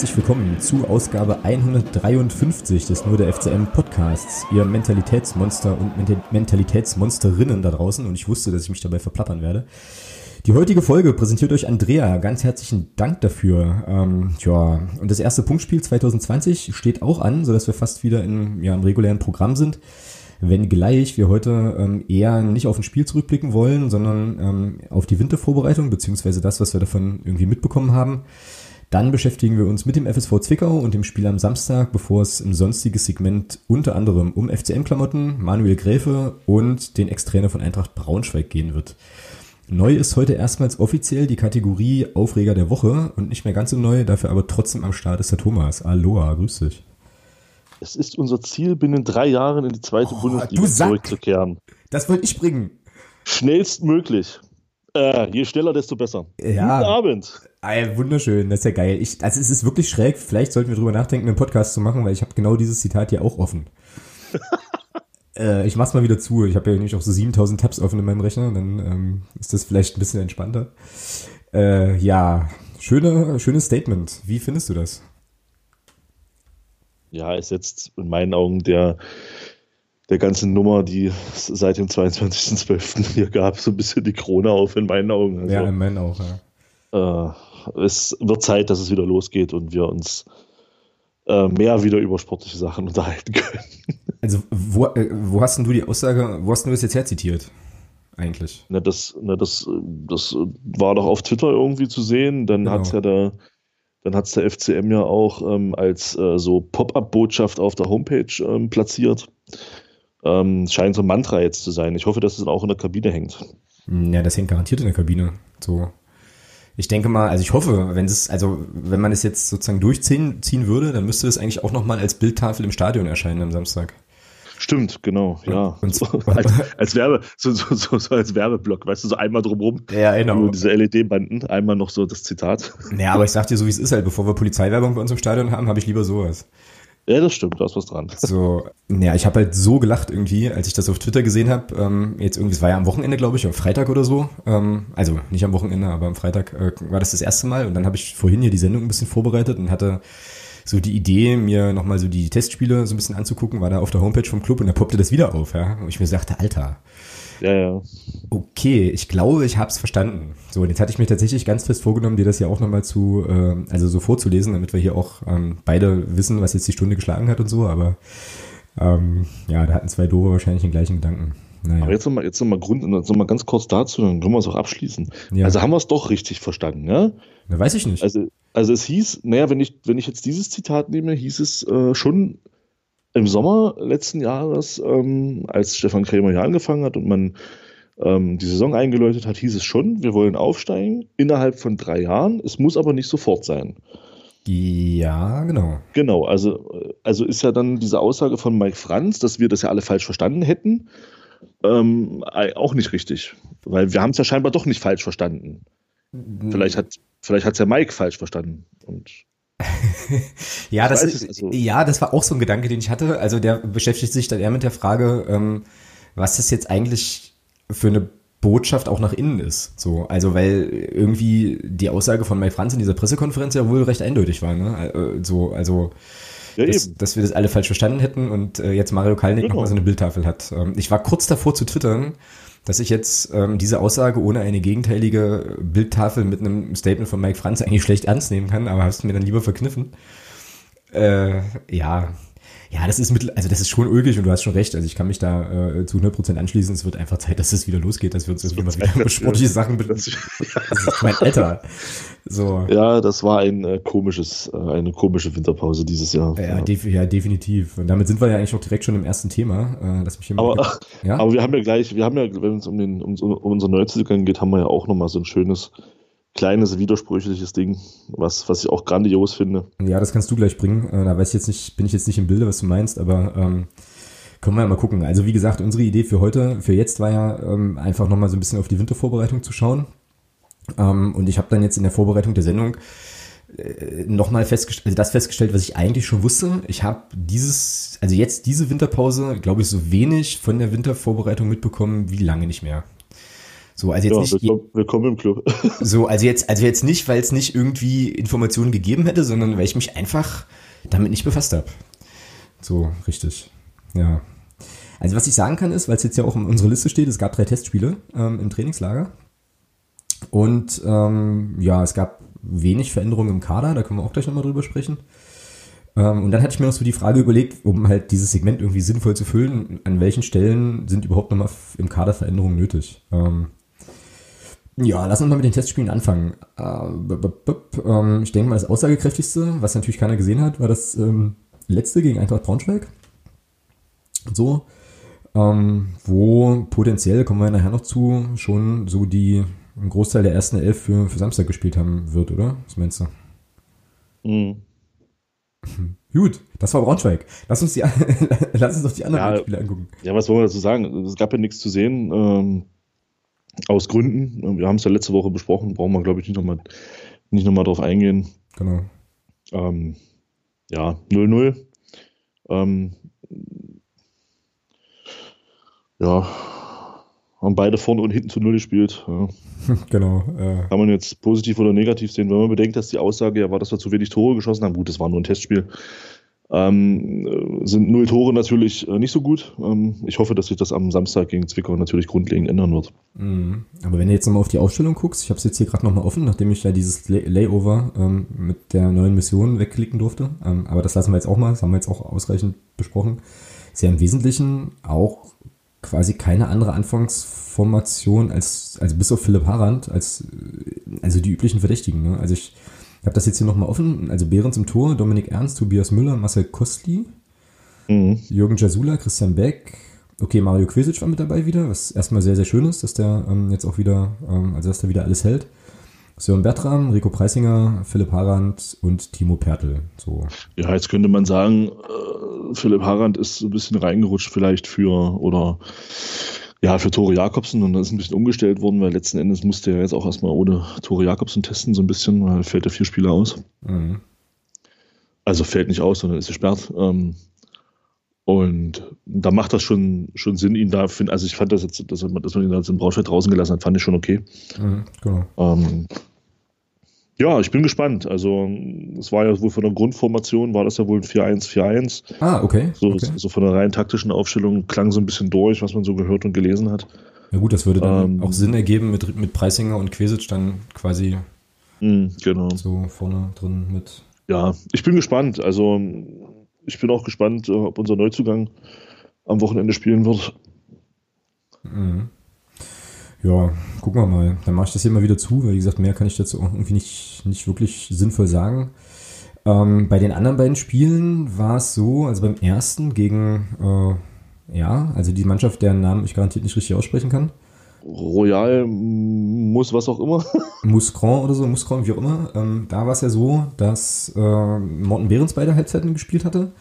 herzlich willkommen zu Ausgabe 153 des Nur der FCM Podcasts. Ihr Mentalitätsmonster und Mentalitätsmonsterinnen da draußen und ich wusste, dass ich mich dabei verplappern werde. Die heutige Folge präsentiert euch Andrea. Ganz herzlichen Dank dafür. Ähm, tja, und das erste Punktspiel 2020 steht auch an, sodass wir fast wieder in, ja, im regulären Programm sind. Wenngleich wir heute ähm, eher nicht auf ein Spiel zurückblicken wollen, sondern ähm, auf die Wintervorbereitung, beziehungsweise das, was wir davon irgendwie mitbekommen haben. Dann beschäftigen wir uns mit dem FSV Zwickau und dem Spiel am Samstag, bevor es im sonstiges Segment unter anderem um FCM-Klamotten, Manuel Gräfe und den Ex-Trainer von Eintracht Braunschweig gehen wird. Neu ist heute erstmals offiziell die Kategorie Aufreger der Woche und nicht mehr ganz so neu, dafür aber trotzdem am Start ist der Thomas. Aloha, grüß dich. Es ist unser Ziel, binnen drei Jahren in die zweite oh, Bundesliga zurückzukehren. Das wollte ich bringen. Schnellstmöglich. Äh, je schneller, desto besser. Ja. Guten Abend. Ey, wunderschön, das ist ja geil. Ich, also es ist wirklich schräg. Vielleicht sollten wir drüber nachdenken, einen Podcast zu machen, weil ich habe genau dieses Zitat hier auch offen. äh, ich mach's mal wieder zu. Ich habe ja nämlich auch so 7000 Tabs offen in meinem Rechner. Dann ähm, ist das vielleicht ein bisschen entspannter. Äh, ja, schöne, schönes Statement. Wie findest du das? Ja, ist jetzt in meinen Augen der der ganzen Nummer, die es seit dem 22.12. hier gab, so ein bisschen die Krone auf in meinen Augen. Also, ja, in meinen auch, ja. Äh, es wird Zeit, dass es wieder losgeht und wir uns äh, mehr wieder über sportliche Sachen unterhalten können. Also, wo, äh, wo hast denn du die Aussage, wo hast du das jetzt herzitiert? Eigentlich. Na, das, na, das, das war doch auf Twitter irgendwie zu sehen. Dann genau. hat ja der, dann hat es der FCM ja auch ähm, als äh, so Pop-up-Botschaft auf der Homepage ähm, platziert. Ähm, scheint so ein Mantra jetzt zu sein. Ich hoffe, dass es auch in der Kabine hängt. Ja, das hängt garantiert in der Kabine. So. Ich denke mal, also ich hoffe, wenn es, also wenn man es jetzt sozusagen durchziehen ziehen würde, dann müsste es eigentlich auch nochmal als Bildtafel im Stadion erscheinen am Samstag. Stimmt, genau, ja. Und so, als, als, Werbe, so, so, so, so, als Werbeblock, weißt du, so einmal drumrum. Ja, genau. Diese LED-Banden, einmal noch so das Zitat. Ja, aber ich sag dir so, wie es ist halt, bevor wir Polizeiwerbung bei uns im Stadion haben, habe ich lieber sowas. Ja, das stimmt, da ist was dran. So, ja, ich habe halt so gelacht irgendwie, als ich das auf Twitter gesehen habe. Ähm, jetzt irgendwie, es war ja am Wochenende, glaube ich, am Freitag oder so. Ähm, also nicht am Wochenende, aber am Freitag äh, war das das erste Mal. Und dann habe ich vorhin hier die Sendung ein bisschen vorbereitet und hatte so die Idee, mir nochmal so die Testspiele so ein bisschen anzugucken, war da auf der Homepage vom Club und da poppte das wieder auf, ja. Und ich mir sagte, Alter, ja, ja. Okay, ich glaube, ich habe es verstanden. So, und jetzt hatte ich mir tatsächlich ganz fest vorgenommen, dir das ja auch nochmal zu, äh, also so vorzulesen, damit wir hier auch ähm, beide wissen, was jetzt die Stunde geschlagen hat und so, aber ähm, ja, da hatten zwei Dore wahrscheinlich den gleichen Gedanken. Naja. Aber jetzt nochmal jetzt noch mal Grund, noch mal ganz kurz dazu, dann können wir es auch abschließen. Ja. Also haben wir es doch richtig verstanden, ja? Na, weiß ich nicht. Also, also es hieß, naja, wenn ich, wenn ich jetzt dieses Zitat nehme, hieß es äh, schon im Sommer letzten Jahres, ähm, als Stefan Krämer hier angefangen hat und man ähm, die Saison eingeläutet hat, hieß es schon, wir wollen aufsteigen innerhalb von drei Jahren. Es muss aber nicht sofort sein. Ja, genau. Genau, also, also ist ja dann diese Aussage von Mike Franz, dass wir das ja alle falsch verstanden hätten, ähm, auch nicht richtig. Weil wir haben es ja scheinbar doch nicht falsch verstanden. Vielleicht hat vielleicht hat's ja Mike falsch verstanden. Und ja, das ist, also. ja, das war auch so ein Gedanke, den ich hatte. Also der beschäftigt sich dann eher mit der Frage, ähm, was das jetzt eigentlich für eine Botschaft auch nach innen ist. So, also weil irgendwie die Aussage von Mike Franz in dieser Pressekonferenz ja wohl recht eindeutig war. Ne? Äh, so, also ja, dass, dass, wir das alle falsch verstanden hätten und äh, jetzt Mario Kalnick genau. nochmal so eine Bildtafel hat. Ähm, ich war kurz davor zu twittern, dass ich jetzt ähm, diese Aussage ohne eine gegenteilige Bildtafel mit einem Statement von Mike Franz eigentlich schlecht ernst nehmen kann, aber hast mir dann lieber verkniffen. Äh, ja, ja, das ist mittel, also das ist schon ulkig und du hast schon recht. Also ich kann mich da äh, zu 100% anschließen. Es wird einfach Zeit, dass es wieder losgeht, dass wir uns irgendwie mal wieder über sportliche Sachen das, das ist mein Alter. So. Ja, das war ein äh, komisches, äh, eine komische Winterpause dieses Jahr. Ja, ja. Def ja, definitiv. Und damit sind wir ja eigentlich auch direkt schon im ersten Thema. Äh, lass mich hier aber, mal, ja? aber wir haben ja gleich, wir haben ja, wenn es um, den, um, um unser Neuzugang geht, haben wir ja auch nochmal so ein schönes kleines, widersprüchliches Ding, was, was ich auch grandios finde. Ja, das kannst du gleich bringen. Äh, da weiß ich jetzt nicht, bin ich jetzt nicht im Bilde, was du meinst, aber ähm, können wir ja mal gucken. Also wie gesagt, unsere Idee für heute, für jetzt war ja ähm, einfach nochmal so ein bisschen auf die Wintervorbereitung zu schauen. Ähm, und ich habe dann jetzt in der Vorbereitung der Sendung äh, nochmal festgestellt, also das festgestellt, was ich eigentlich schon wusste. Ich habe dieses, also jetzt diese Winterpause, glaube ich, so wenig von der Wintervorbereitung mitbekommen wie lange nicht mehr. So, also jetzt Ja, nicht, willkommen, willkommen im Club. so, also jetzt, also jetzt nicht, weil es nicht irgendwie Informationen gegeben hätte, sondern weil ich mich einfach damit nicht befasst habe. So, richtig. Ja. Also was ich sagen kann ist, weil es jetzt ja auch in unserer Liste steht, es gab drei Testspiele ähm, im Trainingslager. Und ähm, ja, es gab wenig Veränderungen im Kader, da können wir auch gleich nochmal drüber sprechen. Ähm, und dann hatte ich mir noch so die Frage überlegt, um halt dieses Segment irgendwie sinnvoll zu füllen, an welchen Stellen sind überhaupt nochmal im Kader Veränderungen nötig? Ähm, ja, lass uns mal mit den Testspielen anfangen. Äh, ähm, ich denke mal, das aussagekräftigste, was natürlich keiner gesehen hat, war das ähm, letzte gegen Eintracht Braunschweig. So, ähm, wo potenziell, kommen wir nachher noch zu, schon so die ein Großteil der ersten Elf für, für Samstag gespielt haben wird, oder? Was meinst du? Mhm. Gut, das war Braunschweig. Lass uns, die, lass uns doch die anderen Ja. Spiele angucken. Ja, was wollen wir dazu sagen? Es gab ja nichts zu sehen. Ähm, aus Gründen. Wir haben es ja letzte Woche besprochen, brauchen wir, glaube ich, nicht nochmal nicht noch mal drauf eingehen. Genau. Ähm, ja, 0-0. Ähm, ja, haben beide vorne und hinten zu Null gespielt. Ja. Genau. Äh, Kann man jetzt positiv oder negativ sehen, wenn man bedenkt, dass die Aussage ja war, dass wir zu wenig Tore geschossen haben. Gut, das war nur ein Testspiel. Ähm, äh, sind null Tore natürlich äh, nicht so gut. Ähm, ich hoffe, dass sich das am Samstag gegen Zwickau natürlich grundlegend ändern wird. Mhm. Aber wenn du jetzt nochmal auf die Aufstellung guckst, ich habe es jetzt hier gerade nochmal offen, nachdem ich ja dieses Lay Layover ähm, mit der neuen Mission wegklicken durfte. Ähm, aber das lassen wir jetzt auch mal, das haben wir jetzt auch ausreichend besprochen. Ist ja im Wesentlichen auch quasi keine andere Anfangsformation als, also bis auf Philipp Harand, als äh, also die üblichen Verdächtigen. Ne? Also ich habe das jetzt hier nochmal offen. Also Behrens im Tor, Dominik Ernst, Tobias Müller, Marcel Kostli, Mhm. Jürgen Jasula, Christian Beck, okay, Mario Quesic war mit dabei wieder, was erstmal sehr, sehr schön ist, dass der ähm, jetzt auch wieder, ähm, also dass der wieder alles hält. Sören Bertram, Rico Preisinger, Philipp Harand und Timo Pertl. So. Ja, jetzt könnte man sagen, äh, Philipp Harand ist so ein bisschen reingerutscht vielleicht für oder ja, für Tore Jakobsen und dann ist ein bisschen umgestellt worden, weil letzten Endes musste er jetzt auch erstmal ohne Tore Jakobsen testen, so ein bisschen, weil fällt er vier Spieler aus. Mhm. Also fällt nicht aus, sondern ist gesperrt. Ähm, und da macht das schon, schon Sinn, ihn da finden. Also ich fand das jetzt, dass man, dass man ihn jetzt in Braunschweig draußen gelassen hat, fand ich schon okay. Mhm, genau. Ähm, ja, ich bin gespannt. Also es war ja wohl von der Grundformation, war das ja wohl ein 4-1-4-1. Ah, okay. So, okay. so von der rein taktischen Aufstellung klang so ein bisschen durch, was man so gehört und gelesen hat. Ja gut, das würde dann Ähm, auch Sinn ergeben mit, mit Preisinger und Quesic dann quasi Mhm, genau. so vorne drin mit. Ja, ich bin gespannt. Also ich bin auch gespannt, äh, ob unser Neuzugang am Wochenende spielen wird. Mhm. Ja, gucken wir mal. Dann mache ich das hier mal wieder zu, weil wie gesagt, mehr kann ich dazu irgendwie nicht, nicht wirklich sinnvoll sagen. Ähm, bei den anderen beiden Spielen war es so, also beim ersten gegen, äh, ja, also die Mannschaft, deren Namen ich garantiert nicht richtig aussprechen kann. Royal muss was auch immer. Muscron oder so, Muscron, wie auch immer. Ähm, da war es ja so, dass äh, Morten Behrens beide Halbzeiten gespielt hatte.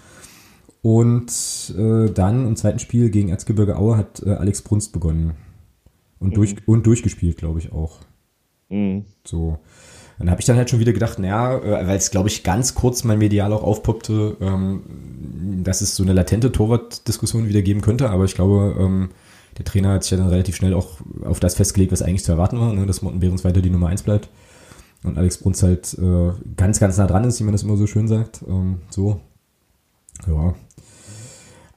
Und äh, dann im zweiten Spiel gegen Erzgebirge Aue hat äh, Alex Brunst begonnen. Und, durch, und durchgespielt, glaube ich auch. Mhm. So. Dann habe ich dann halt schon wieder gedacht, naja, äh, weil es, glaube ich, ganz kurz mal medial auch aufpoppte, ähm, dass es so eine latente Torwart-Diskussion wieder geben könnte, aber ich glaube, ähm, der Trainer hat sich ja dann relativ schnell auch auf das festgelegt, was eigentlich zu erwarten war, ne, dass Morten Behrens weiter die Nummer 1 bleibt und Alex Bruns halt äh, ganz, ganz nah dran ist, wie man das immer so schön sagt. Ähm, so. Ja.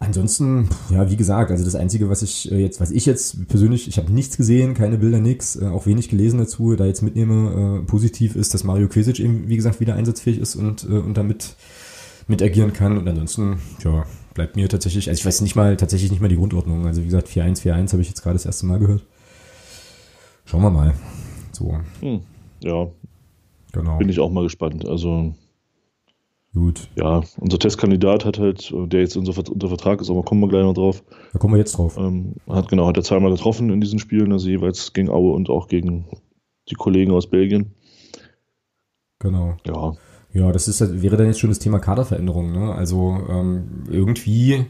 Ansonsten, ja, wie gesagt, also das Einzige, was ich äh, jetzt, was ich jetzt persönlich, ich habe nichts gesehen, keine Bilder, nix, äh, auch wenig gelesen dazu, da jetzt mitnehme, äh, positiv ist, dass Mario Quesic eben, wie gesagt, wieder einsatzfähig ist und, äh, und damit mit agieren kann. Und ansonsten, ja, bleibt mir tatsächlich, also ich weiß nicht mal, tatsächlich nicht mal die Grundordnung. Also wie gesagt, 4-1, 4-1 habe ich jetzt gerade das erste Mal gehört. Schauen wir mal. So, Hm. Ja, genau. bin ich auch mal gespannt. Also Gut, ja, unser Testkandidat hat halt, äh, der jetzt unser, unter Vertrag ist, aber kommen wir gleich noch drauf, da kommen wir jetzt drauf. ähm, hat genau, hat er zweimal getroffen in diesen Spielen, also jeweils gegen Aue und auch gegen die Kollegen aus Belgien. Genau. Ja, Ja, das ist, wäre dann jetzt schon das Thema Kaderveränderung. Ne? Also ähm, irgendwie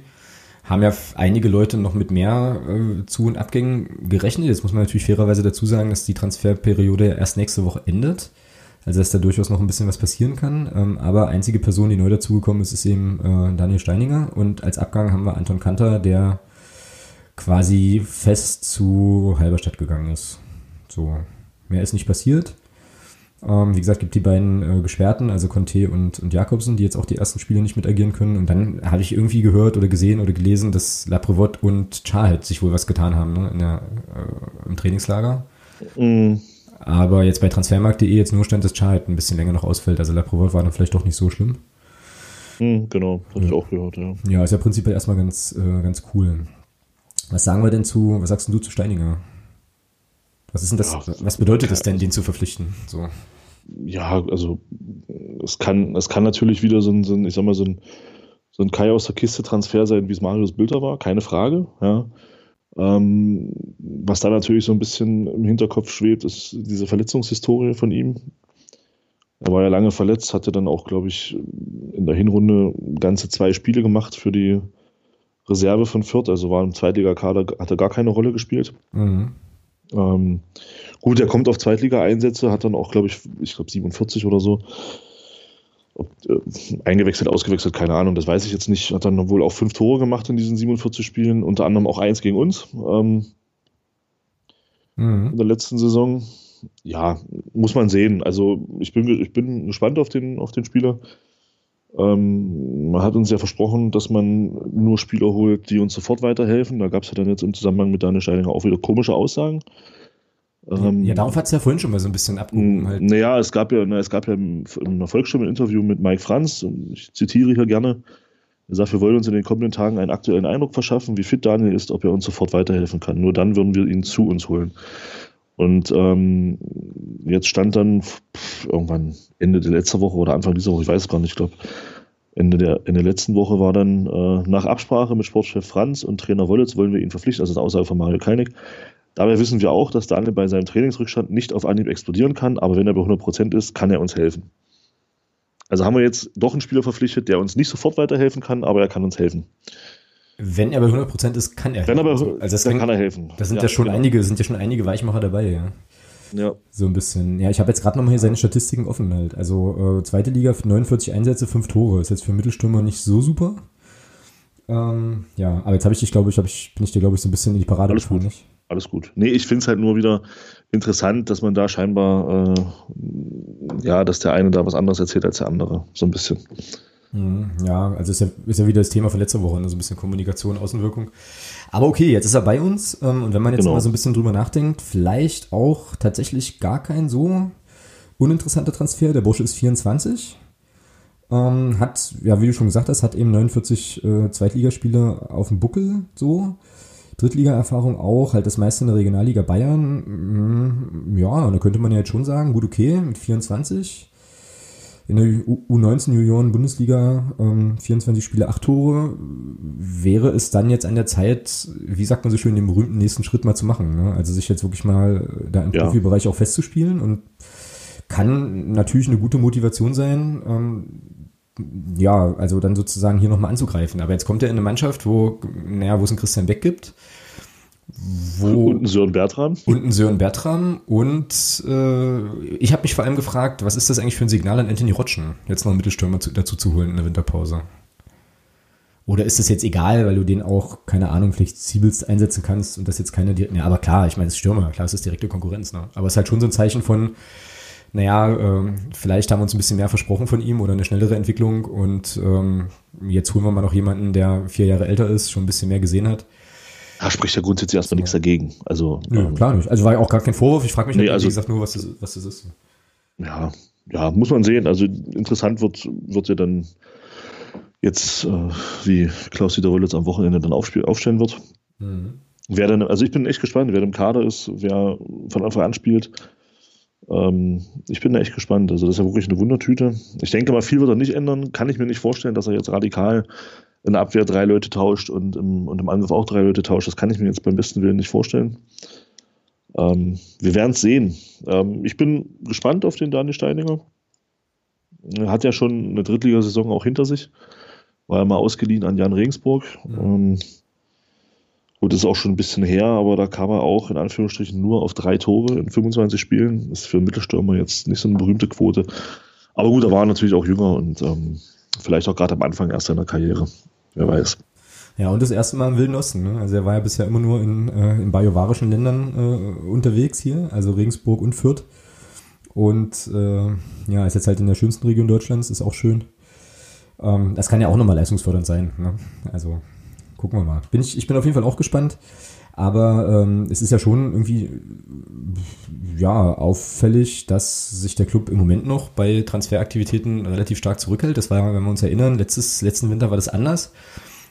haben ja einige Leute noch mit mehr äh, Zu- und Abgängen gerechnet. Jetzt muss man natürlich fairerweise dazu sagen, dass die Transferperiode erst nächste Woche endet. Also dass da durchaus noch ein bisschen was passieren kann. Ähm, aber einzige Person, die neu dazugekommen ist, ist eben äh, Daniel Steininger. Und als Abgang haben wir Anton Kanter, der quasi fest zu Halberstadt gegangen ist. So, mehr ist nicht passiert. Ähm, wie gesagt, gibt die beiden äh, Gesperrten, also Conte und, und Jakobsen, die jetzt auch die ersten Spiele nicht mit agieren können. Und dann habe ich irgendwie gehört oder gesehen oder gelesen, dass Laprevot und Charles sich wohl was getan haben ne, in der, äh, im Trainingslager. Mhm. Aber jetzt bei transfermarkt.de jetzt nur stand, dass Charles ein bisschen länger noch ausfällt. Also Laprevot war dann vielleicht doch nicht so schlimm. Mhm, genau, habe ja. ich auch gehört, ja. Ja, ist ja prinzipiell erstmal ganz, äh, ganz cool. Was sagen wir denn zu, was sagst du zu Steininger? Was ist denn das, ja, was bedeutet es denn, den zu verpflichten? So. Ja, also es kann, es kann natürlich wieder so ein, so ein ich sag mal, so ein, so ein Kai aus der Kiste Transfer sein, wie es Marius Bilder war, keine Frage. Ja. Ähm, was da natürlich so ein bisschen im Hinterkopf schwebt, ist diese Verletzungshistorie von ihm. Er war ja lange verletzt, hatte dann auch, glaube ich, in der Hinrunde ganze zwei Spiele gemacht für die Reserve von Fürth, also war im Zweitligakader, hat er gar keine Rolle gespielt. Mhm. Ähm, gut, er kommt auf Zweitliga-Einsätze, hat dann auch, glaube ich, ich glaube 47 oder so. Ob, äh, eingewechselt, ausgewechselt, keine Ahnung, das weiß ich jetzt nicht. Hat dann wohl auch fünf Tore gemacht in diesen 47 Spielen, unter anderem auch eins gegen uns ähm, mhm. in der letzten Saison. Ja, muss man sehen. Also ich bin, ich bin gespannt auf den, auf den Spieler. Ähm, man hat uns ja versprochen, dass man nur Spieler holt, die uns sofort weiterhelfen. Da gab es ja dann jetzt im Zusammenhang mit Daniel Steininger auch wieder komische Aussagen. Ähm, ja, darauf hat es ja vorhin schon mal so ein bisschen abgehoben. Halt. Naja, es gab ja, na, es gab ja im, im Erfolgsstimme ein Interview mit Mike Franz, ich zitiere hier gerne. Er sagt, wir wollen uns in den kommenden Tagen einen aktuellen Eindruck verschaffen, wie fit Daniel ist, ob er uns sofort weiterhelfen kann. Nur dann würden wir ihn zu uns holen. Und ähm, jetzt stand dann pff, irgendwann Ende der letzten Woche oder Anfang dieser Woche, ich weiß es gar nicht, ich glaube, Ende der, in der letzten Woche war dann äh, nach Absprache mit Sportchef Franz und Trainer Wollitz wollen wir ihn verpflichten, also eine Aussage von Mario Keinig. Dabei wissen wir auch, dass Daniel bei seinem Trainingsrückstand nicht auf Anhieb explodieren kann, aber wenn er bei 100% ist, kann er uns helfen. Also haben wir jetzt doch einen Spieler verpflichtet, der uns nicht sofort weiterhelfen kann, aber er kann uns helfen. Wenn er bei 100% ist, kann er Wenn er bei, also das dann kann er helfen. Da sind ja, ja schon genau. einige, sind ja schon einige Weichmacher dabei, ja. Ja. So ein bisschen. Ja, ich habe jetzt gerade nochmal hier seine Statistiken offen halt. Also äh, zweite Liga, 49 Einsätze, 5 Tore. Ist jetzt für Mittelstürmer nicht so super. Ähm, ja, aber jetzt habe ich dich, glaube ich, hab ich, bin ich dir, glaube ich, so ein bisschen in die Parade gut. Nicht? Alles gut. Nee, ich finde es halt nur wieder interessant, dass man da scheinbar, äh, ja, dass der eine da was anderes erzählt als der andere. So ein bisschen. Mhm, ja, also ist ja, ist ja wieder das Thema von letzter Woche, also ein bisschen Kommunikation, Außenwirkung. Aber okay, jetzt ist er bei uns ähm, und wenn man jetzt genau. mal so ein bisschen drüber nachdenkt, vielleicht auch tatsächlich gar kein so uninteressanter Transfer. Der Bursche ist 24, ähm, hat, ja, wie du schon gesagt hast, hat eben 49 äh, Zweitligaspiele auf dem Buckel so. Drittliga-Erfahrung auch, halt das meiste in der Regionalliga Bayern. Mm, ja, da könnte man ja jetzt schon sagen, gut, okay, mit 24 in der U19 Junioren Bundesliga ähm, 24 Spiele, 8 Tore, wäre es dann jetzt an der Zeit, wie sagt man so schön, den berühmten nächsten Schritt mal zu machen. Ne? Also sich jetzt wirklich mal da im ja. Profibereich auch festzuspielen und kann natürlich eine gute Motivation sein, ähm, ja, also dann sozusagen hier nochmal anzugreifen. Aber jetzt kommt er in eine Mannschaft, wo, naja, wo es einen Christian Beck gibt wo und ein Sören Bertram. Und ein Sören Bertram. Und äh, ich habe mich vor allem gefragt, was ist das eigentlich für ein Signal an Anthony Rotschen, jetzt noch einen Mittelstürmer zu, dazu zu holen in der Winterpause? Oder ist das jetzt egal, weil du den auch, keine Ahnung, flexibelst einsetzen kannst und das jetzt keine direkte. Ja, aber klar, ich meine, es ist Stürmer, klar, es ist direkte Konkurrenz, ne? Aber es ist halt schon so ein Zeichen von, naja, äh, vielleicht haben wir uns ein bisschen mehr versprochen von ihm oder eine schnellere Entwicklung und ähm, jetzt holen wir mal noch jemanden, der vier Jahre älter ist, schon ein bisschen mehr gesehen hat. Da spricht ja grundsätzlich erstmal nichts dagegen. Also, ja, ähm, klar nicht. Also war ja auch gar kein Vorwurf. Ich frage mich, nee, halt, also, wie gesagt, nur, was das, was das ist. Ja, ja, muss man sehen. Also interessant wird, wird ja dann jetzt, äh, wie Klaus Dieter jetzt am Wochenende dann aufstellen wird. Mhm. Wer dann, also ich bin echt gespannt, wer im Kader ist, wer von Anfang an spielt. Ähm, ich bin da echt gespannt. Also das ist ja wirklich eine Wundertüte. Ich denke mal, viel wird er nicht ändern. Kann ich mir nicht vorstellen, dass er jetzt radikal in der Abwehr drei Leute tauscht und im, und im Angriff auch drei Leute tauscht. Das kann ich mir jetzt beim besten Willen nicht vorstellen. Ähm, wir werden es sehen. Ähm, ich bin gespannt auf den Daniel Steininger. Er hat ja schon eine Drittligasaison auch hinter sich. War ja mal ausgeliehen an Jan Regensburg. Mhm. Ähm, das ist auch schon ein bisschen her, aber da kam er auch in Anführungsstrichen nur auf drei Tore in 25 Spielen. Das ist für einen Mittelstürmer jetzt nicht so eine berühmte Quote. Aber gut, er war natürlich auch jünger und ähm, vielleicht auch gerade am Anfang erst seiner Karriere. Wer weiß. Ja, und das erste Mal im Wilden Osten. Ne? Also er war ja bisher immer nur in, äh, in bajuwarischen Ländern äh, unterwegs hier, also Regensburg und Fürth. Und äh, ja, ist jetzt halt in der schönsten Region Deutschlands, ist auch schön. Ähm, das kann ja auch nochmal leistungsfördernd sein. Ne? Also gucken wir mal. Bin ich, ich bin auf jeden Fall auch gespannt. Aber ähm, es ist ja schon irgendwie ja auffällig, dass sich der Club im Moment noch bei Transferaktivitäten relativ stark zurückhält. Das war, wenn wir uns erinnern, letztes, letzten Winter war das anders.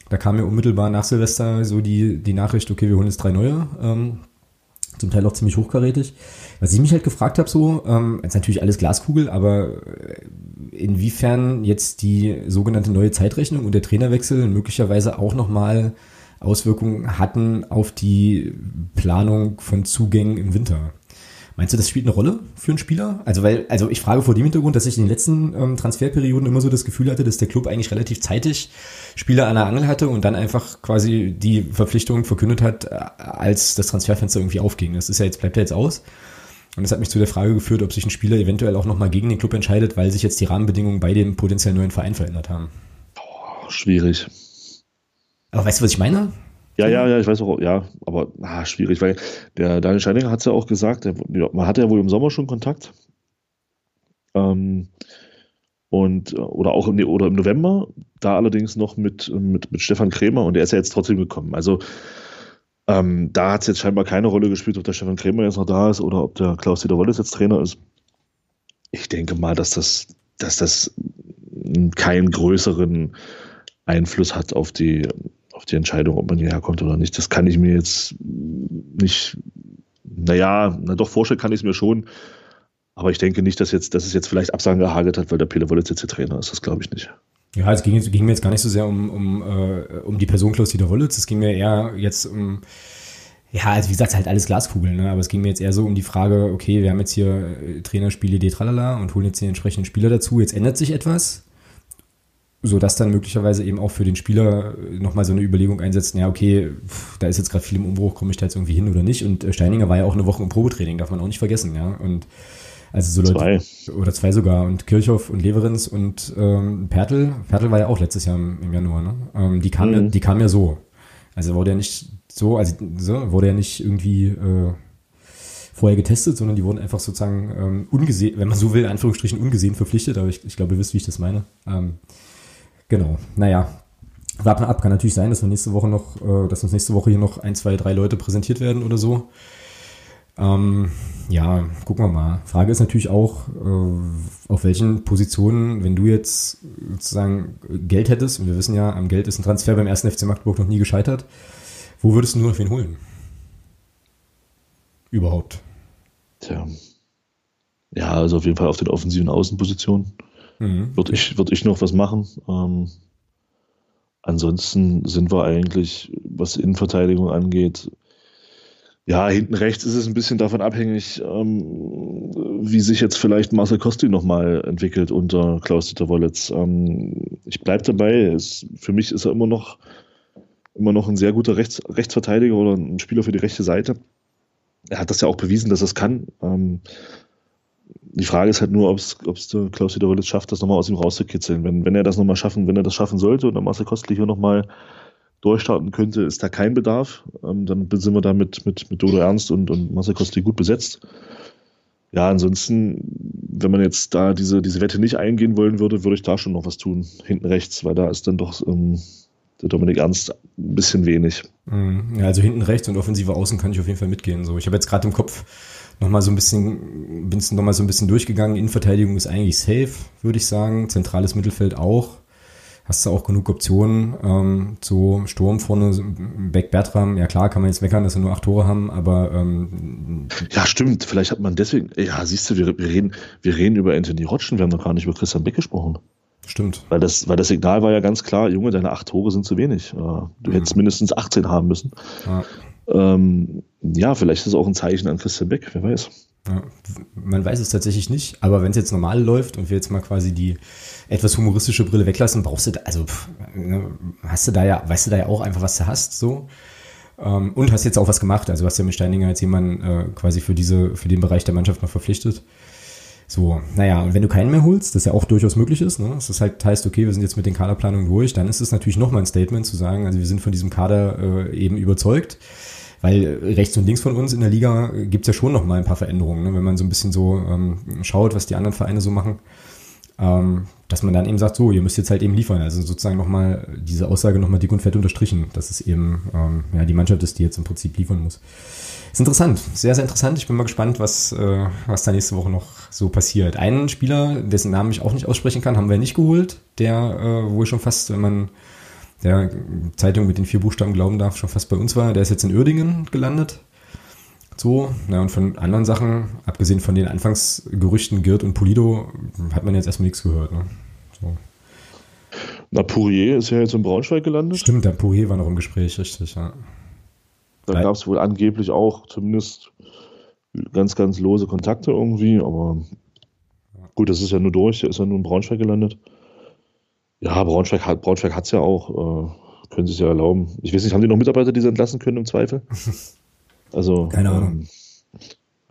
Da kam ja unmittelbar nach Silvester so die, die Nachricht, okay, wir holen jetzt drei neue. Ähm, zum Teil auch ziemlich hochkarätig. Was ich mich halt gefragt habe, so, ähm, ist natürlich alles Glaskugel, aber äh, inwiefern jetzt die sogenannte neue Zeitrechnung und der Trainerwechsel möglicherweise auch nochmal Auswirkungen hatten auf die Planung von Zugängen im Winter. Meinst du, das spielt eine Rolle für einen Spieler? Also, weil, also ich frage vor dem Hintergrund, dass ich in den letzten ähm, Transferperioden immer so das Gefühl hatte, dass der Club eigentlich relativ zeitig Spieler an der Angel hatte und dann einfach quasi die Verpflichtung verkündet hat, äh, als das Transferfenster irgendwie aufging. Das ist ja jetzt, bleibt ja jetzt aus. Und das hat mich zu der Frage geführt, ob sich ein Spieler eventuell auch nochmal gegen den Club entscheidet, weil sich jetzt die Rahmenbedingungen bei dem potenziell neuen Verein verändert haben. Boah, schwierig. Aber weißt du, was ich meine? Ja, ja, ja, ich weiß auch, ja, aber ah, schwierig, weil der Daniel Scheininger hat es ja auch gesagt, der, man hatte ja wohl im Sommer schon Kontakt. Ähm, und, oder auch im, oder im November, da allerdings noch mit, mit, mit Stefan Krämer und der ist ja jetzt trotzdem gekommen. Also ähm, da hat es jetzt scheinbar keine Rolle gespielt, ob der Stefan Krämer jetzt noch da ist oder ob der Klaus-Dieter Wolles jetzt Trainer ist. Ich denke mal, dass das, dass das keinen größeren Einfluss hat auf die, auf die Entscheidung, ob man hierher kommt oder nicht. Das kann ich mir jetzt nicht, naja, na doch, vorstellen kann ich es mir schon. Aber ich denke nicht, dass, jetzt, dass es jetzt vielleicht Absagen gehagelt hat, weil der Pele Wollitz jetzt der Trainer ist. Das glaube ich nicht. Ja, es ging, ging, mir jetzt gar nicht so sehr um, um, äh, um die Person Klaus-Dieter Wollitz. Es ging mir eher jetzt um, ja, also wie gesagt, halt alles Glaskugeln, ne? aber es ging mir jetzt eher so um die Frage, okay, wir haben jetzt hier äh, Trainerspiele, die tralala und holen jetzt die entsprechenden Spieler dazu. Jetzt ändert sich etwas so dass dann möglicherweise eben auch für den Spieler nochmal so eine Überlegung einsetzt, ja, okay, pff, da ist jetzt gerade viel im Umbruch, komme ich da jetzt irgendwie hin oder nicht? Und äh, Steininger war ja auch eine Woche im Probetraining, darf man auch nicht vergessen, ja. Und also so Leute, zwei. oder zwei sogar, und Kirchhoff und Leverenz und ähm, Pertl, Pertl war ja auch letztes Jahr im, im Januar, ne? Ähm, die kamen mhm. ja, die kamen ja so. Also wurde ja nicht so, also so, wurde ja nicht irgendwie äh, vorher getestet, sondern die wurden einfach sozusagen ähm, ungesehen, wenn man so will, in Anführungsstrichen ungesehen verpflichtet, aber ich, ich glaube, ihr wisst, wie ich das meine. Ähm, Genau, naja. Warten ab, kann natürlich sein, dass wir nächste Woche noch, äh, dass uns nächste Woche hier noch ein, zwei, drei Leute präsentiert werden oder so. Ähm, ja, gucken wir mal. Frage ist natürlich auch, äh, auf welchen Positionen, wenn du jetzt sozusagen Geld hättest, und wir wissen ja, am Geld ist ein Transfer beim ersten FC Magdeburg noch nie gescheitert, wo würdest du nur noch wen holen? Überhaupt. Tja. Ja, also auf jeden Fall auf den offensiven Außenpositionen. Mhm. Würde ich, würd ich noch was machen. Ähm, ansonsten sind wir eigentlich, was Innenverteidigung angeht, ja, hinten rechts ist es ein bisschen davon abhängig, ähm, wie sich jetzt vielleicht Marcel Kosti nochmal entwickelt unter Klaus-Dieter Wollitz. Ähm, ich bleibe dabei. Es, für mich ist er immer noch, immer noch ein sehr guter Rechts, Rechtsverteidiger oder ein Spieler für die rechte Seite. Er hat das ja auch bewiesen, dass er es kann. Ähm, die Frage ist halt nur, ob es der Klaus Wiederwolles schafft, das nochmal aus ihm rauszukitzeln. Wenn, wenn er das nochmal schaffen, wenn er das schaffen sollte und der Marcel Kostlich hier nochmal durchstarten könnte, ist da kein Bedarf. Ähm, dann sind wir da mit, mit, mit Dodo Ernst und, und Marcel Kostlich gut besetzt. Ja, ansonsten, wenn man jetzt da diese, diese Wette nicht eingehen wollen würde, würde ich da schon noch was tun, hinten rechts, weil da ist dann doch ähm, der Dominik Ernst ein bisschen wenig. Mhm. Ja, also hinten rechts und offensive Außen kann ich auf jeden Fall mitgehen. So, ich habe jetzt gerade im Kopf nochmal so ein bisschen, bin noch mal so ein bisschen durchgegangen. Innenverteidigung ist eigentlich safe, würde ich sagen. Zentrales Mittelfeld auch. Hast du auch genug Optionen. Ähm, so Sturm vorne, Beck Bertram, ja klar, kann man jetzt meckern, dass wir nur acht Tore haben, aber ähm, Ja, stimmt. Vielleicht hat man deswegen, ja, siehst du, wir, wir, reden, wir reden über Anthony Rotschen, wir haben noch gar nicht über Christian Beck gesprochen. Stimmt. Weil das, weil das Signal war ja ganz klar, Junge, deine acht Tore sind zu wenig. Du mhm. hättest mindestens 18 haben müssen. Ja. Ähm, ja, vielleicht ist es auch ein Zeichen an Christian Beck, wer weiß. Man weiß es tatsächlich nicht, aber wenn es jetzt normal läuft und wir jetzt mal quasi die etwas humoristische Brille weglassen, brauchst du, da, also pff, ne, hast du da ja, weißt du da ja auch einfach, was du hast, so. Ähm, und hast jetzt auch was gemacht, also hast ja mit Steininger jetzt jemanden äh, quasi für diese, für den Bereich der Mannschaft noch verpflichtet. So, naja, und wenn du keinen mehr holst, das ja auch durchaus möglich ist, ne? Das halt heißt, okay, wir sind jetzt mit den Kaderplanungen durch, dann ist es natürlich nochmal ein Statement zu sagen, also wir sind von diesem Kader äh, eben überzeugt. Weil rechts und links von uns in der Liga gibt's ja schon nochmal ein paar Veränderungen, ne? wenn man so ein bisschen so ähm, schaut, was die anderen Vereine so machen. Ähm, dass man dann eben sagt, so, ihr müsst jetzt halt eben liefern. Also sozusagen nochmal diese Aussage nochmal dick und fett unterstrichen, dass es eben ähm, ja, die Mannschaft ist, die jetzt im Prinzip liefern muss. Ist interessant, sehr, sehr interessant. Ich bin mal gespannt, was, äh, was da nächste Woche noch so passiert. Einen Spieler, dessen Namen ich auch nicht aussprechen kann, haben wir nicht geholt, der äh, wohl schon fast, wenn man der Zeitung mit den vier Buchstaben glauben darf, schon fast bei uns war. Der ist jetzt in Uerdingen gelandet. So, na und von anderen Sachen, abgesehen von den Anfangsgerüchten Girt und Polido, hat man jetzt erstmal nichts gehört. Ne? So. Na, Pourier ist ja jetzt in Braunschweig gelandet. Stimmt, der Pourier war noch im Gespräch, richtig, ja. Da gab es wohl angeblich auch zumindest ganz, ganz lose Kontakte irgendwie, aber gut, das ist ja nur durch, der ist ja nur in Braunschweig gelandet. Ja, Braunschweig hat Braunschweig hat's ja auch, äh, können sie es ja erlauben. Ich weiß nicht, haben die noch Mitarbeiter, die sie entlassen können im Zweifel? Also keine Ahnung.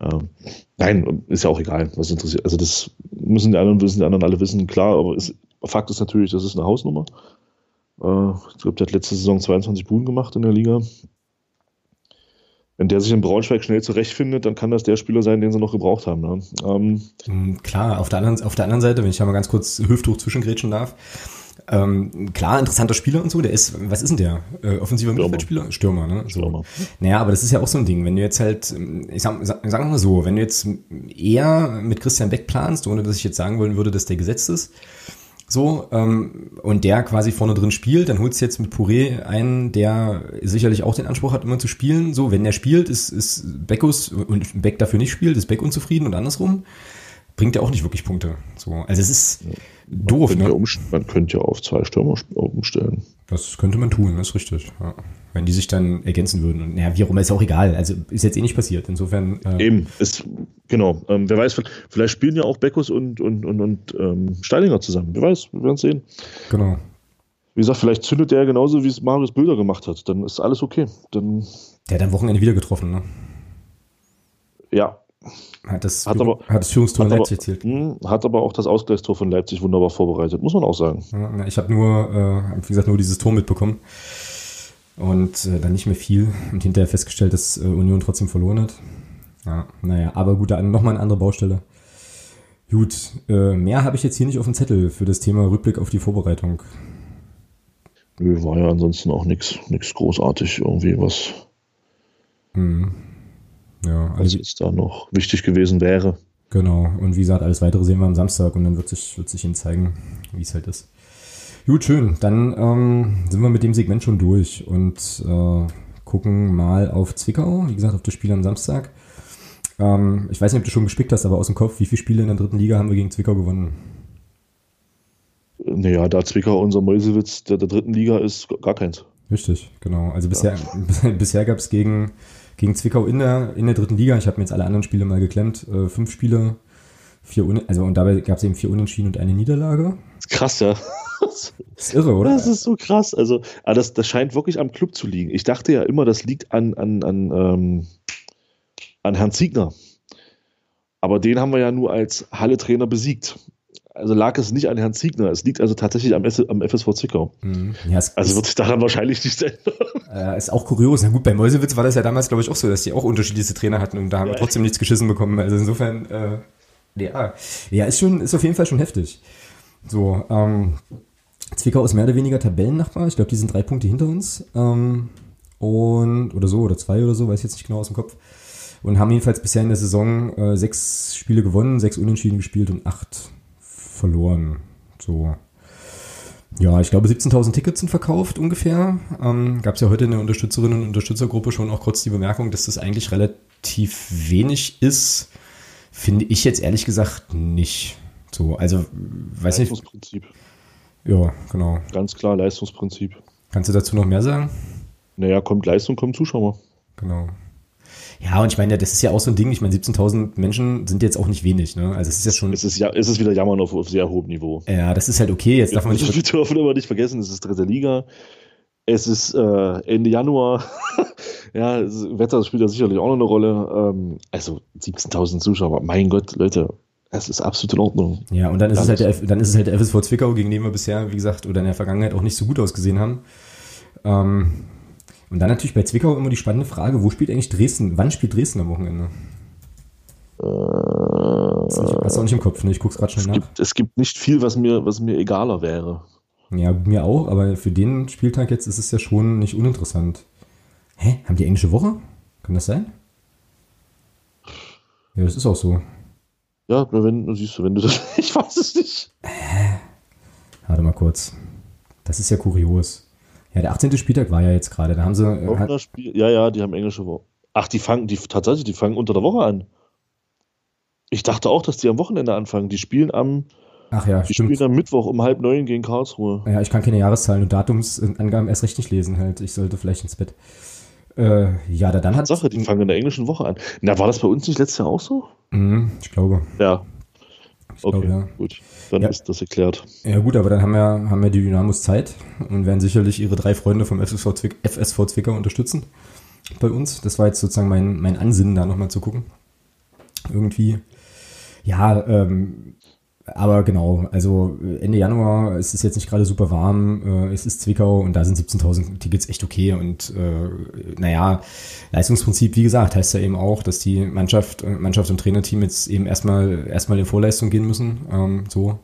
Ähm, äh, nein, ist ja auch egal, was interessiert. Also das müssen die anderen wissen, die anderen alle wissen, klar, aber ist, Fakt ist natürlich, das ist eine Hausnummer. Äh, ich glaube, der hat letzte Saison 22 Buden gemacht in der Liga wenn der sich in Braunschweig schnell zurechtfindet, dann kann das der Spieler sein, den sie noch gebraucht haben. Ne? Ähm, hm, Klar, auf der, anderen, auf der anderen Seite, wenn ich da mal ganz kurz Hüfthoch zwischengrätschen darf, ähm, klar, interessanter Spieler und so, der ist, was ist denn der? Äh, offensiver Mittelfeldspieler? Stürmer, ne? So. Stürmer. Naja, aber das ist ja auch so ein Ding, wenn du jetzt halt, ich sag, sag, sag mal so, wenn du jetzt eher mit Christian Beck planst, ohne dass ich jetzt sagen wollen würde, dass der gesetzt ist, so, ähm, und der quasi vorne drin spielt, dann holst du jetzt mit Puré einen, der sicherlich auch den Anspruch hat, immer zu spielen. So, wenn der spielt, ist, ist Beckus und Beck dafür nicht spielt, ist Beck unzufrieden und andersrum. Bringt er auch nicht wirklich Punkte. So, also es ist ja. Doof, ne? man könnte ja auf zwei Stürmer umstellen. Das könnte man tun, das ist richtig. Ja. Wenn die sich dann ergänzen würden. Und ja, wie auch immer, ist auch egal. Also ist jetzt eh nicht passiert. Insofern. Äh Eben, ist, genau. Ähm, wer weiß, vielleicht spielen ja auch Beckus und, und, und, und ähm, Steilinger zusammen. Wer weiß, wir werden es sehen. Genau. Wie gesagt, vielleicht zündet der genauso, wie es Marius Bilder gemacht hat. Dann ist alles okay. Dann der hat am Wochenende wieder getroffen, ne? Ja, hat das, hat aber, hat das Führungstor in Leipzig erzielt. Hm, hat aber auch das Ausgleichstor von Leipzig wunderbar vorbereitet, muss man auch sagen. Ja, ich habe nur, äh, wie gesagt, nur dieses Tor mitbekommen und äh, dann nicht mehr viel und hinterher festgestellt, dass äh, Union trotzdem verloren hat. Ja, naja, aber gut, nochmal eine andere Baustelle. Gut, äh, mehr habe ich jetzt hier nicht auf dem Zettel für das Thema Rückblick auf die Vorbereitung. Nö, war ja ansonsten auch nichts großartig irgendwie was. Mhm. Ja, also was jetzt da noch wichtig gewesen wäre. Genau. Und wie gesagt, alles weitere sehen wir am Samstag und dann wird sich, wird sich Ihnen zeigen, wie es halt ist. Gut, schön. Dann ähm, sind wir mit dem Segment schon durch und äh, gucken mal auf Zwickau. Wie gesagt, auf das Spiel am Samstag. Ähm, ich weiß nicht, ob du schon gespickt hast, aber aus dem Kopf, wie viele Spiele in der dritten Liga haben wir gegen Zwickau gewonnen? Naja, da Zwickau unser Mäusewitz der, der dritten Liga ist, gar keins. Richtig, genau. Also bisher, ja. bisher gab es gegen gegen Zwickau in der, in der dritten Liga. Ich habe mir jetzt alle anderen Spiele mal geklemmt. Äh, fünf Spiele, vier Un also und dabei gab es eben vier Unentschieden und eine Niederlage. Krass, ja. Das ist irre, oder? Das ist so krass. Also, aber ah, das, das scheint wirklich am Club zu liegen. Ich dachte ja immer, das liegt an, an, an, ähm, an Herrn Ziegner. Aber den haben wir ja nur als Halle-Trainer besiegt also lag es nicht an Herrn Ziegner, es liegt also tatsächlich am, S am FSV Zwickau. Mhm. Ja, also wird sich daran wahrscheinlich nicht ändern. Äh, ist auch kurios. Na gut, bei Mäusewitz war das ja damals, glaube ich, auch so, dass die auch unterschiedliche Trainer hatten und da haben ja. wir trotzdem nichts geschissen bekommen. Also insofern, äh, ja, ja, ist schon, ist auf jeden Fall schon heftig. So, ähm, Zwickau ist mehr oder weniger Tabellennachbar. Ich glaube, die sind drei Punkte hinter uns. Ähm, und, oder so, oder zwei oder so, weiß ich jetzt nicht genau aus dem Kopf. Und haben jedenfalls bisher in der Saison äh, sechs Spiele gewonnen, sechs Unentschieden gespielt und acht verloren. So. Ja, ich glaube 17.000 Tickets sind verkauft ungefähr. Ähm, Gab es ja heute in der Unterstützerinnen und Unterstützergruppe schon auch kurz die Bemerkung, dass das eigentlich relativ wenig ist. Finde ich jetzt ehrlich gesagt nicht. So, also weiß nicht. Leistungsprinzip. Ja, genau. Ganz klar Leistungsprinzip. Kannst du dazu noch mehr sagen? Naja, kommt Leistung, kommt Zuschauer. Genau. Ja, und ich meine, das ist ja auch so ein Ding. Ich meine, 17.000 Menschen sind jetzt auch nicht wenig. Ne? Also es ist ja schon. Es ist ja, es ist wieder Jammern auf, auf sehr hohem Niveau. Ja, das ist halt okay. Jetzt darf man nicht. Wir dürfen aber nicht vergessen, es ist dritte Liga. Es ist äh, Ende Januar. ja, Wetter spielt ja sicherlich auch noch eine Rolle. Ähm, also 17.000 Zuschauer. Mein Gott, Leute. Es ist absolut in Ordnung. Ja, und dann ist, es halt der, dann ist es halt der FSV Zwickau, gegen den wir bisher, wie gesagt, oder in der Vergangenheit auch nicht so gut ausgesehen haben. Ähm, und dann natürlich bei Zwickau immer die spannende Frage, wo spielt eigentlich Dresden, wann spielt Dresden am Wochenende? Äh, hast du auch nicht im Kopf, ne? Ich guck's gerade schnell es nach. Gibt, es gibt nicht viel, was mir, was mir egaler wäre. Ja, mir auch, aber für den Spieltag jetzt ist es ja schon nicht uninteressant. Hä? Haben die englische Woche? Kann das sein? Ja, das ist auch so. Ja, wenn, siehst du, wenn du das. Ich weiß es nicht. Hä? Warte mal kurz. Das ist ja kurios. Ja, der 18. Spieltag war ja jetzt gerade. Da haben sie. Äh, Spiel, ja, ja, die haben englische Woche. Ach, die fangen, die tatsächlich, die fangen unter der Woche an. Ich dachte auch, dass die am Wochenende anfangen. Die spielen am. Ach ja, die stimmt. spielen am Mittwoch um halb neun gegen Karlsruhe. Ja, ich kann keine Jahreszahlen und Datumsangaben erst recht nicht lesen halt. Ich sollte vielleicht ins Bett. Äh, ja, da dann hat. Sache, die fangen in der englischen Woche an. Na, war das bei uns nicht letztes Jahr auch so? Mhm, ich glaube. Ja. Ich Okay, glaube, ja. gut. Dann Ja. ist das erklärt. Ja gut, aber dann haben ja, haben ja die Dynamos Zeit und werden sicherlich ihre drei Freunde vom FSV, Zwick, FSV Zwickau unterstützen bei uns. Das war jetzt sozusagen mein, mein Ansinnen, da nochmal zu gucken. Irgendwie. Ja, ähm, aber genau, also Ende Januar, es ist jetzt nicht gerade super warm, äh, es ist Zwickau und da sind 17.000 Tickets echt okay und äh, naja, Leistungsprinzip, wie gesagt, heißt ja eben auch, dass die Mannschaft, äh, Mannschaft und Trainerteam jetzt eben erstmal erstmal in Vorleistung gehen müssen, ähm, so.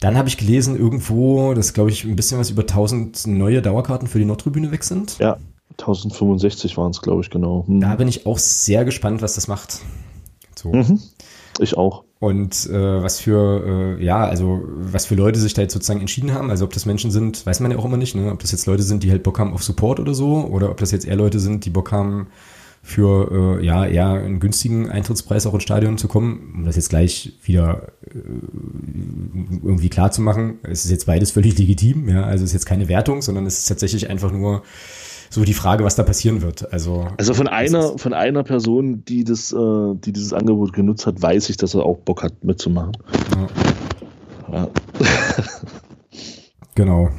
Dann habe ich gelesen irgendwo, dass glaube ich ein bisschen was über 1000 neue Dauerkarten für die Nordtribüne weg sind. Ja, 1065 waren es, glaube ich, genau. Hm. Da bin ich auch sehr gespannt, was das macht. So. Mhm. Ich auch. Und äh, was für, äh, ja, also was für Leute sich da jetzt sozusagen entschieden haben. Also ob das Menschen sind, weiß man ja auch immer nicht, ne? Ob das jetzt Leute sind, die halt Bock haben auf Support oder so, oder ob das jetzt eher Leute sind, die Bock haben, für äh, ja eher einen günstigen Eintrittspreis auch ins Stadion zu kommen, um das jetzt gleich wieder äh, irgendwie klar zu machen. Es ist jetzt beides völlig legitim, ja. Also es ist jetzt keine Wertung, sondern es ist tatsächlich einfach nur so die Frage, was da passieren wird. Also, Also von einer, von einer Person, die das, äh, die dieses Angebot genutzt hat, weiß ich, dass er auch Bock hat mitzumachen. Ja. Ja. Genau.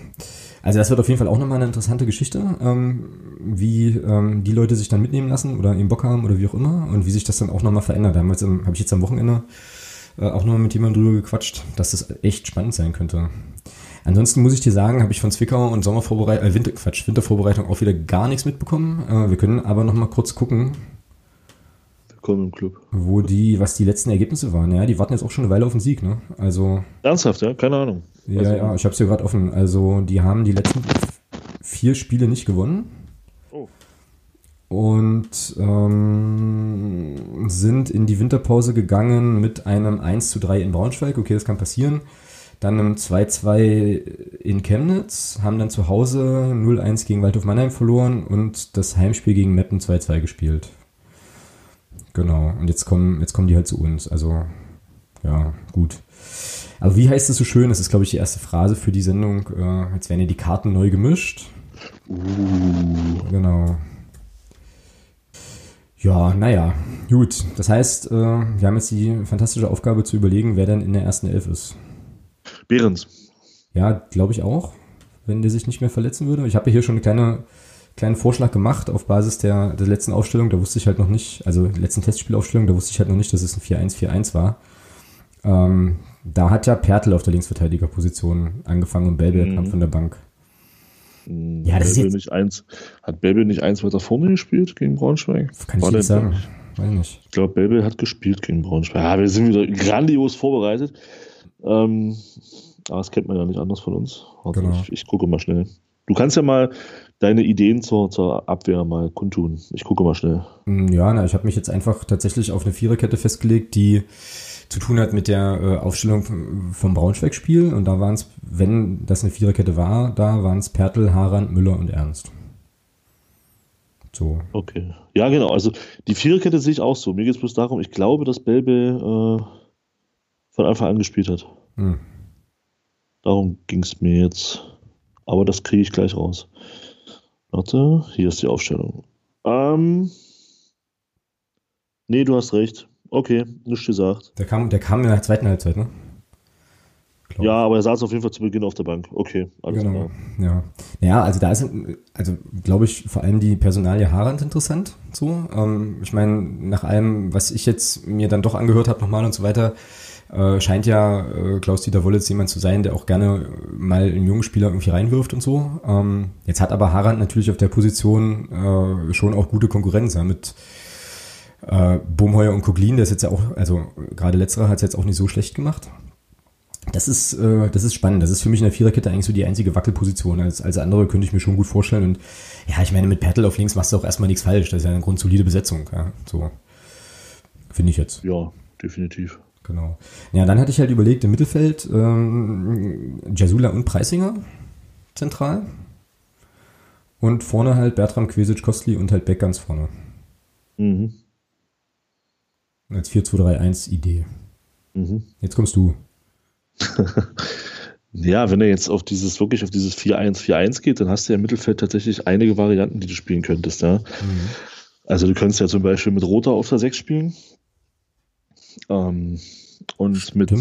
Also das wird auf jeden Fall auch nochmal eine interessante Geschichte, ähm, wie ähm, die Leute sich dann mitnehmen lassen oder eben Bock haben oder wie auch immer und wie sich das dann auch nochmal verändert. Da haben wir jetzt am- habe ich jetzt am Wochenende äh, auch nochmal mit jemandem drüber gequatscht, dass das echt spannend sein könnte. Ansonsten muss ich dir sagen, habe ich von Zwickau und Sommervorbereitung, äh, Winter, Quatsch, Wintervorbereitung auch wieder gar nichts mitbekommen. Äh, wir können aber nochmal kurz gucken, Willkommen im Club. wo die, was die letzten Ergebnisse waren. Ja, die warten jetzt auch schon eine Weile auf den Sieg, ne? Also Ernsthaft, ja? Keine Ahnung. Ja, Also- ja, ich habe es hier gerade offen. Also, die haben die letzten vier Spiele nicht gewonnen. Oh. Und ähm, sind in die Winterpause gegangen mit einem 1 zu 3 in Braunschweig. Okay, das kann passieren. Dann einem 2-2 in Chemnitz, haben dann zu Hause 0-1 gegen Waldhof Mannheim verloren und das Heimspiel gegen Meppen 2-2 gespielt. Genau, und jetzt kommen, jetzt kommen die halt zu uns. Also, ja, gut. Aber wie heißt es so schön? Das ist, glaube ich, die erste Phrase für die Sendung. Äh, jetzt werden ja die Karten neu gemischt. Uh, Genau. Ja, naja, gut. Das heißt, äh, wir haben jetzt die fantastische Aufgabe zu überlegen, wer denn in der ersten Elf ist. Behrens. Ja, glaube ich auch, wenn der sich nicht mehr verletzen würde. Ich habe ja hier schon einen kleine, kleinen Vorschlag gemacht auf Basis der, der letzten Aufstellung. Da wusste ich halt noch nicht, also letzten Testspielaufstellung, da wusste ich halt noch nicht, dass es ein 4-1-4-1 war. Ähm, da hat ja Pertl auf der Linksverteidigerposition angefangen und Belbel Mhm. kam von der Bank. Hm, Ja, das ist Belbel jetzt- nicht eins, hat Belbel nicht eins weiter vorne gespielt gegen Braunschweig? Kann ich War dir nicht sagen. Weiß ich nicht. Ich glaube, Belbel hat gespielt gegen Braunschweig. Ja, wir sind wieder grandios vorbereitet. Ähm, aber das kennt man ja nicht anders von uns. Warte, Genau. ich, ich gucke mal schnell. Du kannst ja mal deine Ideen zur, zur Abwehr mal kundtun. Ich gucke mal schnell. Mm, Ja, na, ich habe mich jetzt einfach tatsächlich auf eine Viererkette festgelegt, die zu tun hat mit der äh, Aufstellung vom, Braunschweig-Spiel. Und da waren es, wenn das eine Viererkette war, da waren es Pertl, Harand, Müller und Ernst. So. Okay. Ja, genau. Also die Viererkette sehe ich auch so. Mir geht es bloß darum, ich glaube, dass Belbel äh, von Anfang an gespielt hat. Hm. Darum ging es mir jetzt. Aber das kriege ich gleich raus. Warte, hier ist die Aufstellung. Ähm. Nee, du hast recht. Okay, nichts gesagt. Der kam, der kam in der zweiten Halbzeit, ne? Ja, aber er saß auf jeden Fall zu Beginn auf der Bank. Okay, alles genau. klar. Ja. ja, also da ist, also glaube ich, vor allem die Personalie Harand interessant. So, ähm, ich meine, nach allem, was ich jetzt mir dann doch angehört habe nochmal und so weiter, äh, scheint ja äh, Klaus-Dieter Wollitz jemand zu sein, der auch gerne mal einen jungen Spieler irgendwie reinwirft und so. Ähm, jetzt hat aber Harand natürlich auf der Position äh, schon auch gute Konkurrenz ja, mit äh, Bohmheuer und Koglin, der ist jetzt ja auch, also gerade letzterer hat es jetzt auch nicht so schlecht gemacht. Das ist, äh, das ist spannend. Das ist für mich in der Viererkette eigentlich so die einzige Wackelposition. Als, als andere könnte ich mir schon gut vorstellen. Und ja, ich meine, mit Pertl auf links machst du auch erstmal nichts falsch. Das ist ja eine grundsolide Besetzung. Ja, so. Finde ich jetzt. Ja, definitiv. Genau. Ja, dann hatte ich halt überlegt, im Mittelfeld ähm, Jasula und Preisinger zentral. Und vorne halt Bertram Quesic Kostli und halt Beck ganz vorne. Mhm. Als 4-2-3-1 -Idee. Mhm. Jetzt kommst du. ja, wenn er jetzt auf dieses, wirklich auf dieses 4-1-4-1 geht, dann hast du ja im Mittelfeld tatsächlich einige Varianten, die du spielen könntest, ja. Mhm. Also du könntest ja zum Beispiel mit Roter auf der 6 spielen. Ähm, und mit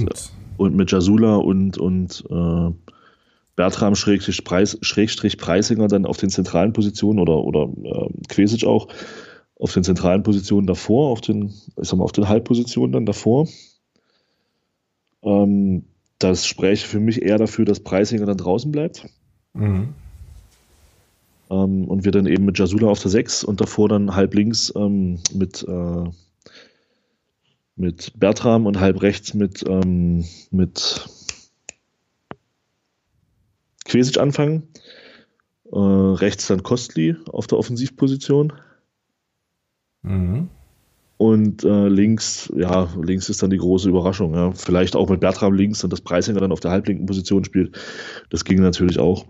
und mit Jasula und, und äh, Bertram Schrägstrich, Preis, Schrägstrich Preisinger dann auf den zentralen Positionen oder, oder äh, Quesic auch auf den zentralen Positionen davor, auf den, ich sag mal, auf den Halbpositionen dann davor. Ähm, das spräche für mich eher dafür, dass Preisinger dann draußen bleibt. Mhm. Ähm, und wir dann eben mit Jasula auf der 6 und davor dann halb links ähm, mit, äh, mit Bertram und halb rechts mit, ähm, mit Quesic anfangen. Äh, rechts dann Kostli auf der Offensivposition. Mhm. Und äh, links, ja, links ist dann die große Überraschung. Ja. Vielleicht auch mit Bertram links und das Preisinger dann auf der halblinken Position spielt. Das ging natürlich auch.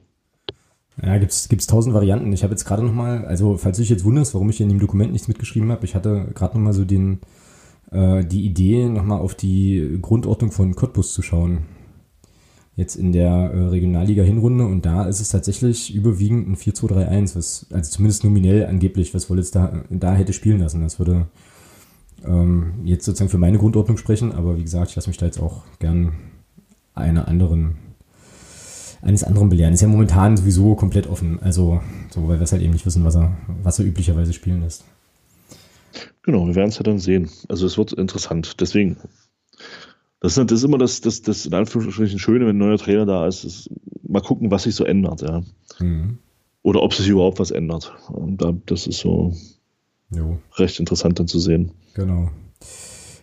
Ja, gibt es tausend Varianten. Ich habe jetzt gerade nochmal, also falls du dich jetzt wunderst, warum ich in dem Dokument nichts mitgeschrieben habe, ich hatte gerade nochmal so den, äh, die Idee, nochmal auf die Grundordnung von Cottbus zu schauen jetzt in der äh, Regionalliga-Hinrunde und da ist es tatsächlich überwiegend ein 4-2-3-1, was, also zumindest nominell angeblich, was Wollitz da, da hätte spielen lassen. Das würde ähm, jetzt sozusagen für meine Grundordnung sprechen, aber wie gesagt, ich lasse mich da jetzt auch gern einer anderen, eines anderen belehren. Ist ja momentan sowieso komplett offen, also so, weil wir es halt eben nicht wissen, was er, was er üblicherweise spielen lässt. Genau, wir werden es ja dann sehen. Also es wird interessant. Deswegen das ist, das ist immer das, das, das in Anführungsstrichen Schöne, wenn ein neuer Trainer da ist, ist mal gucken, was sich so ändert, ja. Mhm. Oder ob sich überhaupt was ändert. Und da, das ist so jo. recht interessant dann zu sehen. Genau.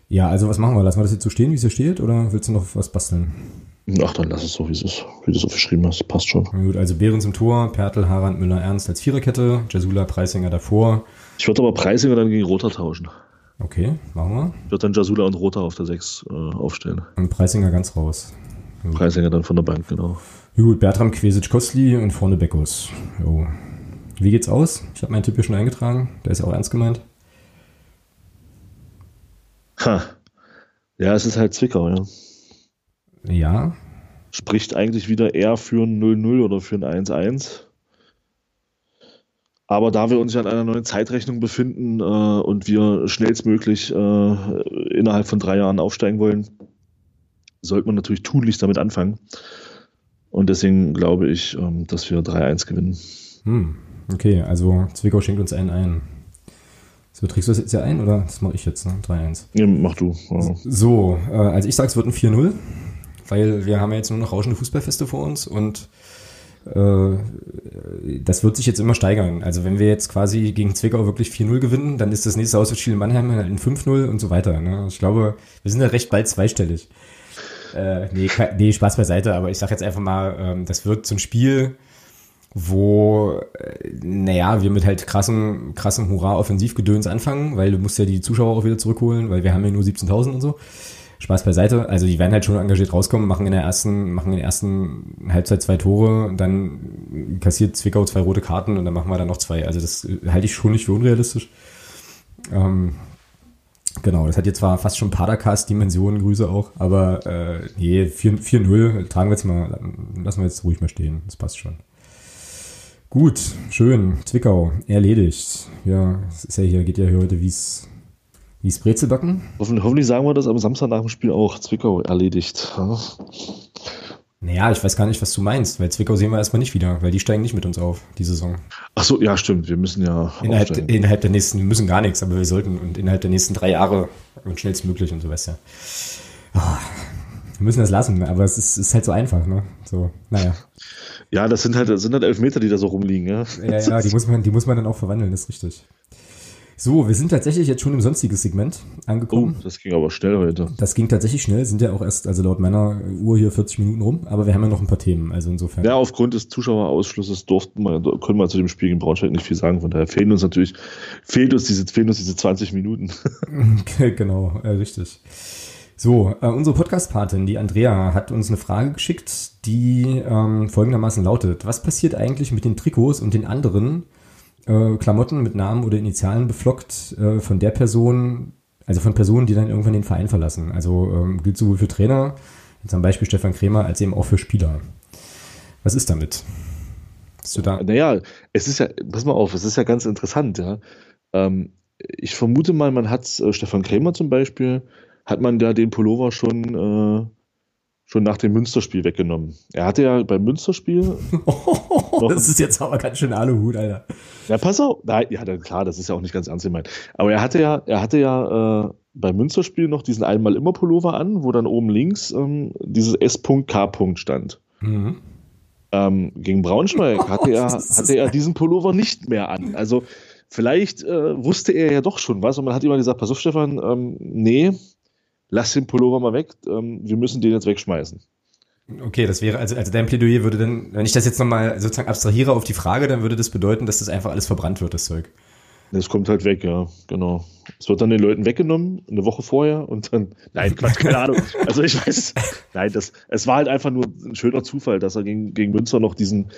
Ja, also was machen wir? Lassen wir das jetzt so stehen, wie es hier steht, oder willst du noch was basteln? Ach, dann lass es so, wie es ist, wie du es so geschrieben hast. Passt schon. Gut, also Behrens im Tor, Pertl, Harand, Müller, Ernst als Viererkette, Jasula, Preisinger davor. Ich würde aber Preisinger dann gegen Roter tauschen. Okay, machen wir. Wird dann Jasula und Rota auf der 6 äh, aufstellen. Und Preisinger ganz raus. Gut. Preisinger dann von der Bank, genau. Gut, Bertram Quesic Kostli und vorne Beckus. Jo. Wie geht's aus? Ich habe meinen Tipp hier schon eingetragen. Der ist auch ernst gemeint. Ha. Ja, es ist halt Zwickau, ja. Ja. Spricht eigentlich wieder eher für ein 0-0 oder für ein 1-1. Aber da wir uns ja in einer neuen Zeitrechnung befinden äh, und wir schnellstmöglich äh, innerhalb von drei Jahren aufsteigen wollen, sollte man natürlich tunlichst damit anfangen. Und deswegen glaube ich, ähm, dass wir 3-1 gewinnen. Hm, okay, also Zwickau schenkt uns einen ein. So, trägst du das jetzt ja ein oder das mache ich jetzt, ne? 3-1. Ja, mach du. Ja. So, äh, also ich sage, es wird ein 4-0, weil wir haben ja jetzt nur noch rauschende Fußballfeste vor uns und das wird sich jetzt immer steigern. Also wenn wir jetzt quasi gegen Zwickau wirklich 4-0 gewinnen, dann ist das nächste Auswärtsspiel in Mannheim in 5-0 und so weiter. Ne? Ich glaube, wir sind ja recht bald zweistellig. Äh, nee, nee, Spaß beiseite, aber ich sage jetzt einfach mal, ähm, das wird so ein Spiel, wo, äh, naja, wir mit halt krassem, krassem Hurra-Offensivgedöns anfangen, weil du musst ja die Zuschauer auch wieder zurückholen, weil wir haben ja nur 17.000 und so. Spaß beiseite. Also die werden halt schon engagiert rauskommen, machen in der ersten, machen in der ersten Halbzeit zwei Tore, dann kassiert Zwickau zwei rote Karten und dann machen wir dann noch zwei. Also das halte ich schon nicht für unrealistisch. Ähm, genau, das hat jetzt zwar fast schon Padercast-Dimensionen, Grüße auch, aber äh, nee, 4-0 tragen wir jetzt mal, lassen wir jetzt ruhig mal stehen. Das passt schon. Gut, schön. Zwickau, erledigt. Ja, es ist ja hier, geht ja hier heute wie es wie ist Brezelbacken? Hoffentlich, sagen wir das am Samstag nach dem Spiel auch. Zwickau erledigt. Naja, ich weiß gar nicht, was du meinst, weil Zwickau sehen wir erstmal nicht wieder, weil die steigen nicht mit uns auf, die Saison. Ach so, ja, stimmt. Wir müssen ja. Innerhalb, innerhalb der nächsten, wir müssen gar nichts, aber wir sollten und innerhalb der nächsten drei Jahre und schnellstmöglich und so weißt ja. Oh, wir müssen das lassen, aber es ist, ist halt so einfach, ne? So, naja. Ja, das sind halt, das sind halt Elfmeter, die da so rumliegen, ja. Ja, ja, die muss man, die muss man dann auch verwandeln, das ist richtig. So, wir sind tatsächlich jetzt schon im sonstiges Segment angekommen. Oh, das ging aber schnell heute. Das ging tatsächlich schnell, sind ja auch erst, also laut meiner Uhr hier 40 Minuten rum, aber wir haben ja noch ein paar Themen, also insofern. Ja, aufgrund des Zuschauerausschlusses durften wir, können wir zu dem Spiel in Braunschweig nicht viel sagen, von daher fehlen uns natürlich, fehlt uns diese, fehlen uns diese 20 Minuten. genau, äh, richtig. So, äh, unsere Podcast-Patin, die Andrea, hat uns eine Frage geschickt, die ähm, folgendermaßen lautet: Was passiert eigentlich mit den Trikots und den anderen äh, Klamotten mit Namen oder Initialen beflockt äh, von der Person, also von Personen, die dann irgendwann den Verein verlassen? Also ähm, gilt sowohl für Trainer, zum Beispiel Stefan Krämer, als eben auch für Spieler. Was ist damit? Bist du da? Naja, es ist ja, pass mal auf, es ist ja ganz interessant, ja. Ähm, ich vermute mal, man hat äh, Stefan Krämer zum Beispiel hat man da den Pullover schon, äh, schon nach dem Münsterspiel weggenommen. Er hatte ja beim Münsterspiel. Das ist jetzt aber ganz schön Aluhut, Alter. Ja, pass auf. Nein, ja, klar, das ist ja auch nicht ganz ernst gemeint. Aber er hatte ja, er hatte ja äh, beim Münsterspiel noch diesen einmal immer Pullover an, wo dann oben links ähm, dieses S.K. stand. Mhm. Ähm, gegen Braunschweig hatte er, hatte er diesen Pullover nicht mehr an. Also vielleicht äh, wusste er ja doch schon was und man hat immer gesagt, pass auf, Stefan, ähm, nee, lass den Pullover mal weg, ähm, wir müssen den jetzt wegschmeißen. Okay, das wäre, also, also dein Plädoyer würde dann, wenn ich das jetzt nochmal sozusagen abstrahiere auf die Frage, dann würde das bedeuten, dass das einfach alles verbrannt wird, das Zeug. Das kommt halt weg, ja, genau. Es wird dann den Leuten weggenommen, eine Woche vorher und dann, nein, Quatsch, keine Ahnung. Also ich weiß, nein, das, es war halt einfach nur ein schöner Zufall, dass er gegen, gegen Münster noch diesen,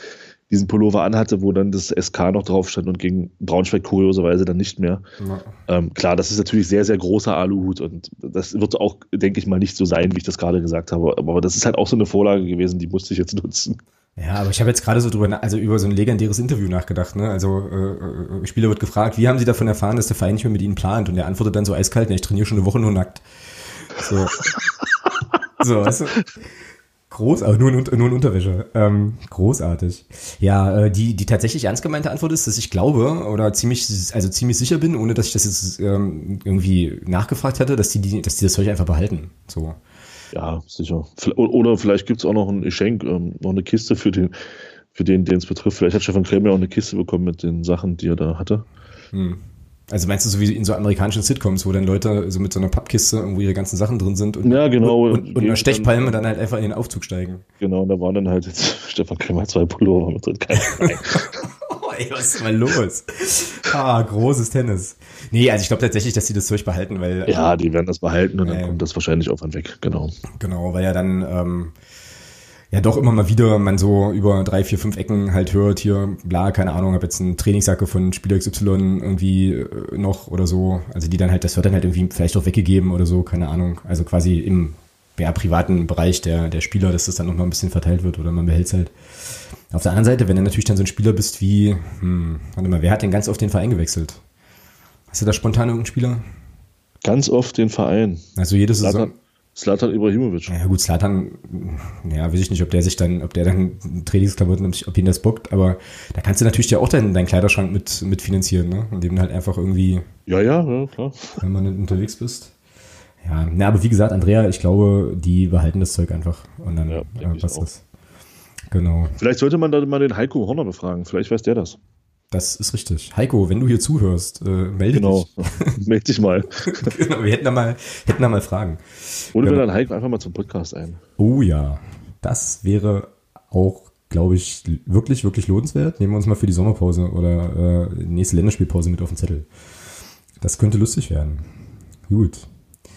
diesen Pullover anhatte, wo dann das SK noch drauf stand und gegen Braunschweig kurioserweise dann nicht mehr. Ja. Ähm, klar, das ist natürlich sehr, sehr großer Aluhut und das wird auch, denke ich mal, nicht so sein, wie ich das gerade gesagt habe. Aber das ist halt auch so eine Vorlage gewesen, die musste ich jetzt nutzen. Ja, aber ich habe jetzt gerade so drüber, also über so ein legendäres Interview nachgedacht. Ne? Also äh, äh, Spieler wird gefragt, wie haben Sie davon erfahren, dass der Verein nicht mehr mit Ihnen plant? Und er antwortet dann so eiskalt, ne, ich trainiere schon eine Woche nur nackt. So, so weißt du? Groß, aber nur in, nur in Unterwäsche. Ähm, großartig. Ja, äh, die, die tatsächlich ernst gemeinte Antwort ist, dass ich glaube oder ziemlich, also ziemlich sicher bin, ohne dass ich das jetzt ähm, irgendwie nachgefragt hätte, dass die, die, dass die das Zeug einfach behalten. So. Ja, sicher. Oder vielleicht gibt es auch noch ein Geschenk, ähm, noch eine Kiste für den, für den, den es betrifft. Vielleicht hat Stefan Krämer auch eine Kiste bekommen mit den Sachen, die er da hatte. Hm. Also meinst du so wie in so amerikanischen Sitcoms, wo dann Leute so mit so einer Pappkiste irgendwo ihre ganzen Sachen drin sind und, ja, genau. und, und, und einer Stechpalme dann, halt einfach in den Aufzug steigen. Genau, und da waren dann halt jetzt Stefan Krämer zwei Pullover mit drin. oh, ey, was ist mal los? Ah, großes Tennis. Nee, also ich glaube tatsächlich, dass sie das Zeug behalten, weil. Ja, die werden das behalten und dann äh, kommt das wahrscheinlich auch dann weg, genau. Genau, weil ja dann, ähm, ja doch immer mal wieder man so über drei, vier, fünf Ecken halt hört, hier, bla, keine Ahnung, habe jetzt einen Trainingsjacke von Spieler XY irgendwie äh, noch oder so. Also die dann halt, das wird dann halt irgendwie vielleicht auch weggegeben oder so, keine Ahnung. Also quasi im ja, privaten Bereich der, der Spieler, dass das dann noch mal ein bisschen verteilt wird oder man behält es halt. Auf der anderen Seite, wenn du natürlich dann so ein Spieler bist wie, hm, warte mal, wer hat denn ganz oft den Verein gewechselt? Hast du da spontan irgendeinen Spieler? Ganz oft den Verein. Also jede Saison. Slatan Ibrahimovic. Ja gut, Slatan, ja, weiß ich nicht, ob der sich dann, ob der dann Trainingsklamotten, ob ihn das bockt, aber da kannst du natürlich ja auch deinen, deinen Kleiderschrank mit, mit finanzieren, ne? Indem du halt einfach irgendwie. Ja, ja, ja, klar. Wenn man unterwegs bist. Ja, na, aber wie gesagt, Andrea, ich glaube, die behalten das Zeug einfach und dann ja, äh, passt das. Genau. Vielleicht sollte man da mal den Heiko Horner befragen, vielleicht weiß der das. Das ist richtig. Heiko, wenn du hier zuhörst, äh, melde genau. dich. Genau, melde dich mal. genau, wir hätten da mal, hätten da mal Fragen. Oder wir genau. dann Heiko einfach mal zum Podcast ein. Oh ja, das wäre auch, glaube ich, wirklich, wirklich lohnenswert. Nehmen wir uns mal für die Sommerpause oder äh, nächste Länderspielpause mit auf den Zettel. Das könnte lustig werden. Gut.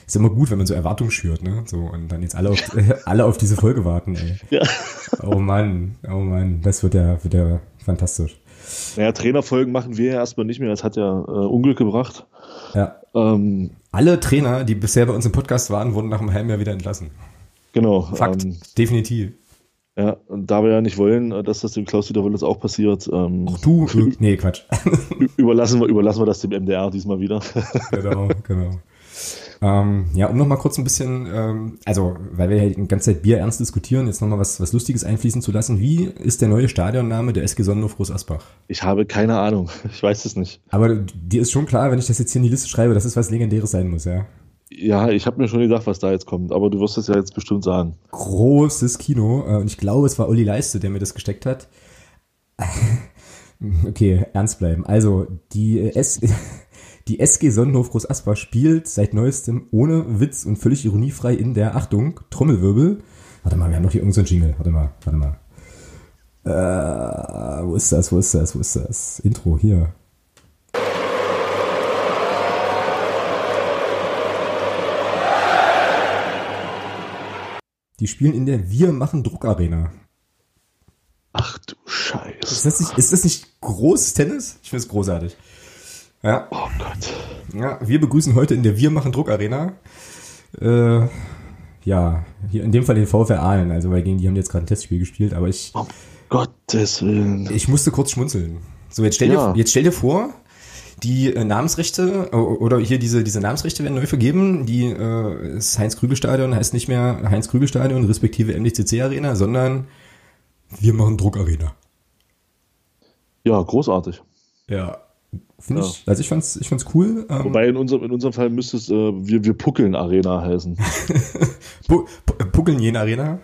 Ist immer gut, wenn man so Erwartungen schürt, ne? So, und dann jetzt alle auf, alle auf diese Folge warten, ey. Ja. Oh Mann, oh Mann, das wird ja, wird ja fantastisch. Naja, Trainerfolgen machen wir ja erstmal nicht mehr. Das hat ja äh, Unglück gebracht. Ja. Ähm, Alle Trainer, die bisher bei uns im Podcast waren, wurden nach einem halben Jahr wieder entlassen. Genau. Fakt, ähm, definitiv. Ja, und da wir ja nicht wollen, äh, dass das dem Klaus-Dieter auch passiert. Ähm, Ach du? Nee, Quatsch. überlassen, wir, überlassen wir das dem MDR diesmal wieder. genau, genau. Ähm, ja, um nochmal kurz ein bisschen, ähm, also weil wir ja die ganze Zeit Bier ernst diskutieren, jetzt nochmal was, was Lustiges einfließen zu lassen. Wie ist der neue Stadionname der SG Sonnenhof Groß Asbach? Ich habe keine Ahnung. Ich weiß es nicht. Aber dir ist schon klar, wenn ich das jetzt hier in die Liste schreibe, dass es was Legendäres sein muss, ja? Ja, ich habe mir schon gedacht, was da jetzt kommt, aber du wirst es ja jetzt bestimmt sagen. Großes Kino. Äh, und ich glaube, es war Uli Leiste, der mir das gesteckt hat. Okay, ernst bleiben. Also, die S die SG Sonnenhof Groß Asper spielt seit neuestem ohne Witz und völlig ironiefrei in der Achtung, Trommelwirbel. Warte mal, wir haben noch hier irgendeinen so Jingle. Warte mal, warte mal. Äh, wo ist das, wo ist das, wo ist das? Intro, hier. Die spielen in der Wir machen Druck Arena. Ach du Scheiße. Ist das nicht, ist das nicht großes Tennis? Ich finde es großartig. Ja. Oh Gott. Ja, wir begrüßen heute in der Wir machen Druck Arena. Äh, ja, hier in dem Fall den VfR Aalen, also weil gegen die haben jetzt gerade ein Testspiel gespielt, aber ich. Um Gottes Willen. Ich musste kurz schmunzeln. So, jetzt stell ja. dir, jetzt stell dir vor, die äh, Namensrechte oder hier diese, diese Namensrechte werden neu vergeben. Die äh, das Heinz-Krügel-Stadion heißt nicht mehr Heinz-Krügel-Stadion respektive MDCC Arena, sondern wir machen Druck Arena. Ja, großartig. Ja, Finde ja. ich, also ich fand's, ich fand's cool. Ähm, Wobei in unserem, in unserem Fall müsste es, äh, wir, wir Puckeln Arena heißen. Pu Puckeln jene Arena?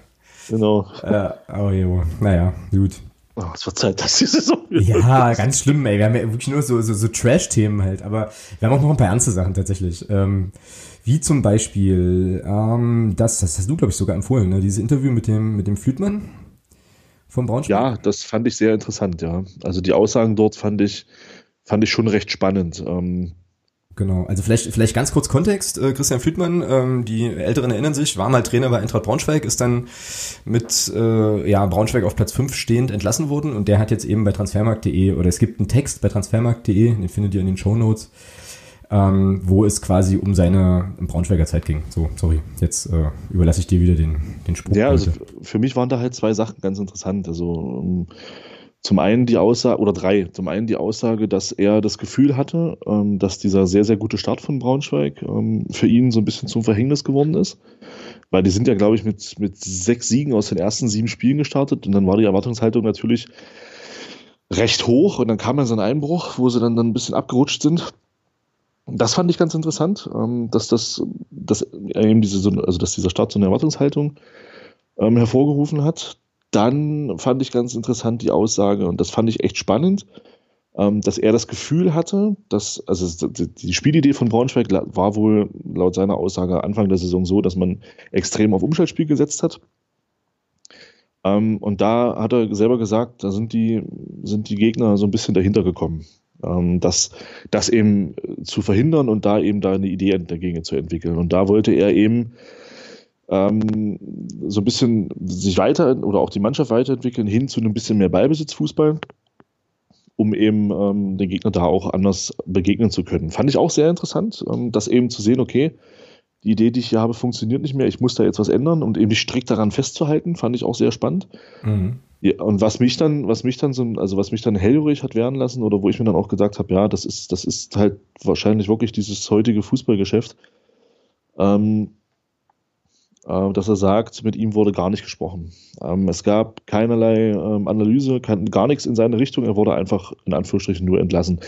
Genau. Äh, oh jo, naja, gut. Oh, es wird Zeit, dass die Saison Ja, ganz schlimm, ey. Wir haben ja wirklich nur so, so, so Trash-Themen halt, aber wir haben auch noch ein paar ernste Sachen tatsächlich. Ähm, wie zum Beispiel, ähm, das, das hast du, glaube ich, sogar empfohlen, ne? Dieses Interview mit dem, mit dem Flütmann vom Braunschweig. Ja, das fand ich sehr interessant, ja. Also die Aussagen dort fand ich, fand ich schon recht spannend. Ähm, Genau, also vielleicht, vielleicht ganz kurz Kontext. Äh, Christian Flütmann, ähm, die Älteren erinnern sich, war mal Trainer bei Eintracht Braunschweig, ist dann mit äh, ja, Braunschweig auf Platz 5 stehend entlassen worden und der hat jetzt eben bei transfermarkt.de oder es gibt einen Text bei transfermarkt.de, den findet ihr in den Show Notes, ähm, wo es quasi um seine Braunschweiger Zeit ging. So, sorry, jetzt äh, überlasse ich dir wieder den, den Spruch. Ja, also für mich waren da halt zwei Sachen ganz interessant. Also um, zum einen die Aussage, oder drei, zum einen die Aussage, dass er das Gefühl hatte, ähm, dass dieser sehr, sehr gute Start von Braunschweig ähm, für ihn so ein bisschen zum Verhängnis geworden ist. Weil die sind ja, glaube ich, mit, mit sechs Siegen aus den ersten sieben Spielen gestartet und dann war die Erwartungshaltung natürlich recht hoch und dann kam ja so ein Einbruch, wo sie dann, dann ein bisschen abgerutscht sind. Das fand ich ganz interessant, ähm, dass das, dass eben diese, also dass dieser Start so eine Erwartungshaltung ähm, hervorgerufen hat. Dann fand ich ganz interessant die Aussage, und das fand ich echt spannend, ähm, dass er das Gefühl hatte, dass, also die Spielidee von Braunschweig war wohl laut seiner Aussage Anfang der Saison so, dass man extrem auf Umschaltspiel gesetzt hat. Ähm, und da hat er selber gesagt, da sind die, sind die Gegner so ein bisschen dahinter gekommen. Ähm, das, das eben zu verhindern und da eben da eine Idee dagegen zu entwickeln. Und da wollte er eben ähm, so ein bisschen sich weiter oder auch die Mannschaft weiterentwickeln hin zu einem bisschen mehr Ballbesitzfußball, um eben ähm, den Gegner da auch anders begegnen zu können. Fand ich auch sehr interessant, ähm, das eben zu sehen, okay, die Idee, die ich hier habe, funktioniert nicht mehr, ich muss da jetzt was ändern und eben strikt daran festzuhalten, fand ich auch sehr spannend. Mhm. Ja, und was mich dann, was mich dann so, also was mich dann hellhörig hat werden lassen, oder wo ich mir dann auch gesagt habe, ja, das ist, das ist halt wahrscheinlich wirklich dieses heutige Fußballgeschäft. Ähm, äh, dass er sagt, mit ihm wurde gar nicht gesprochen. Ähm, es gab keinerlei ähm, Analyse, gar nichts in seine Richtung. Er wurde einfach in Anführungsstrichen nur entlassen.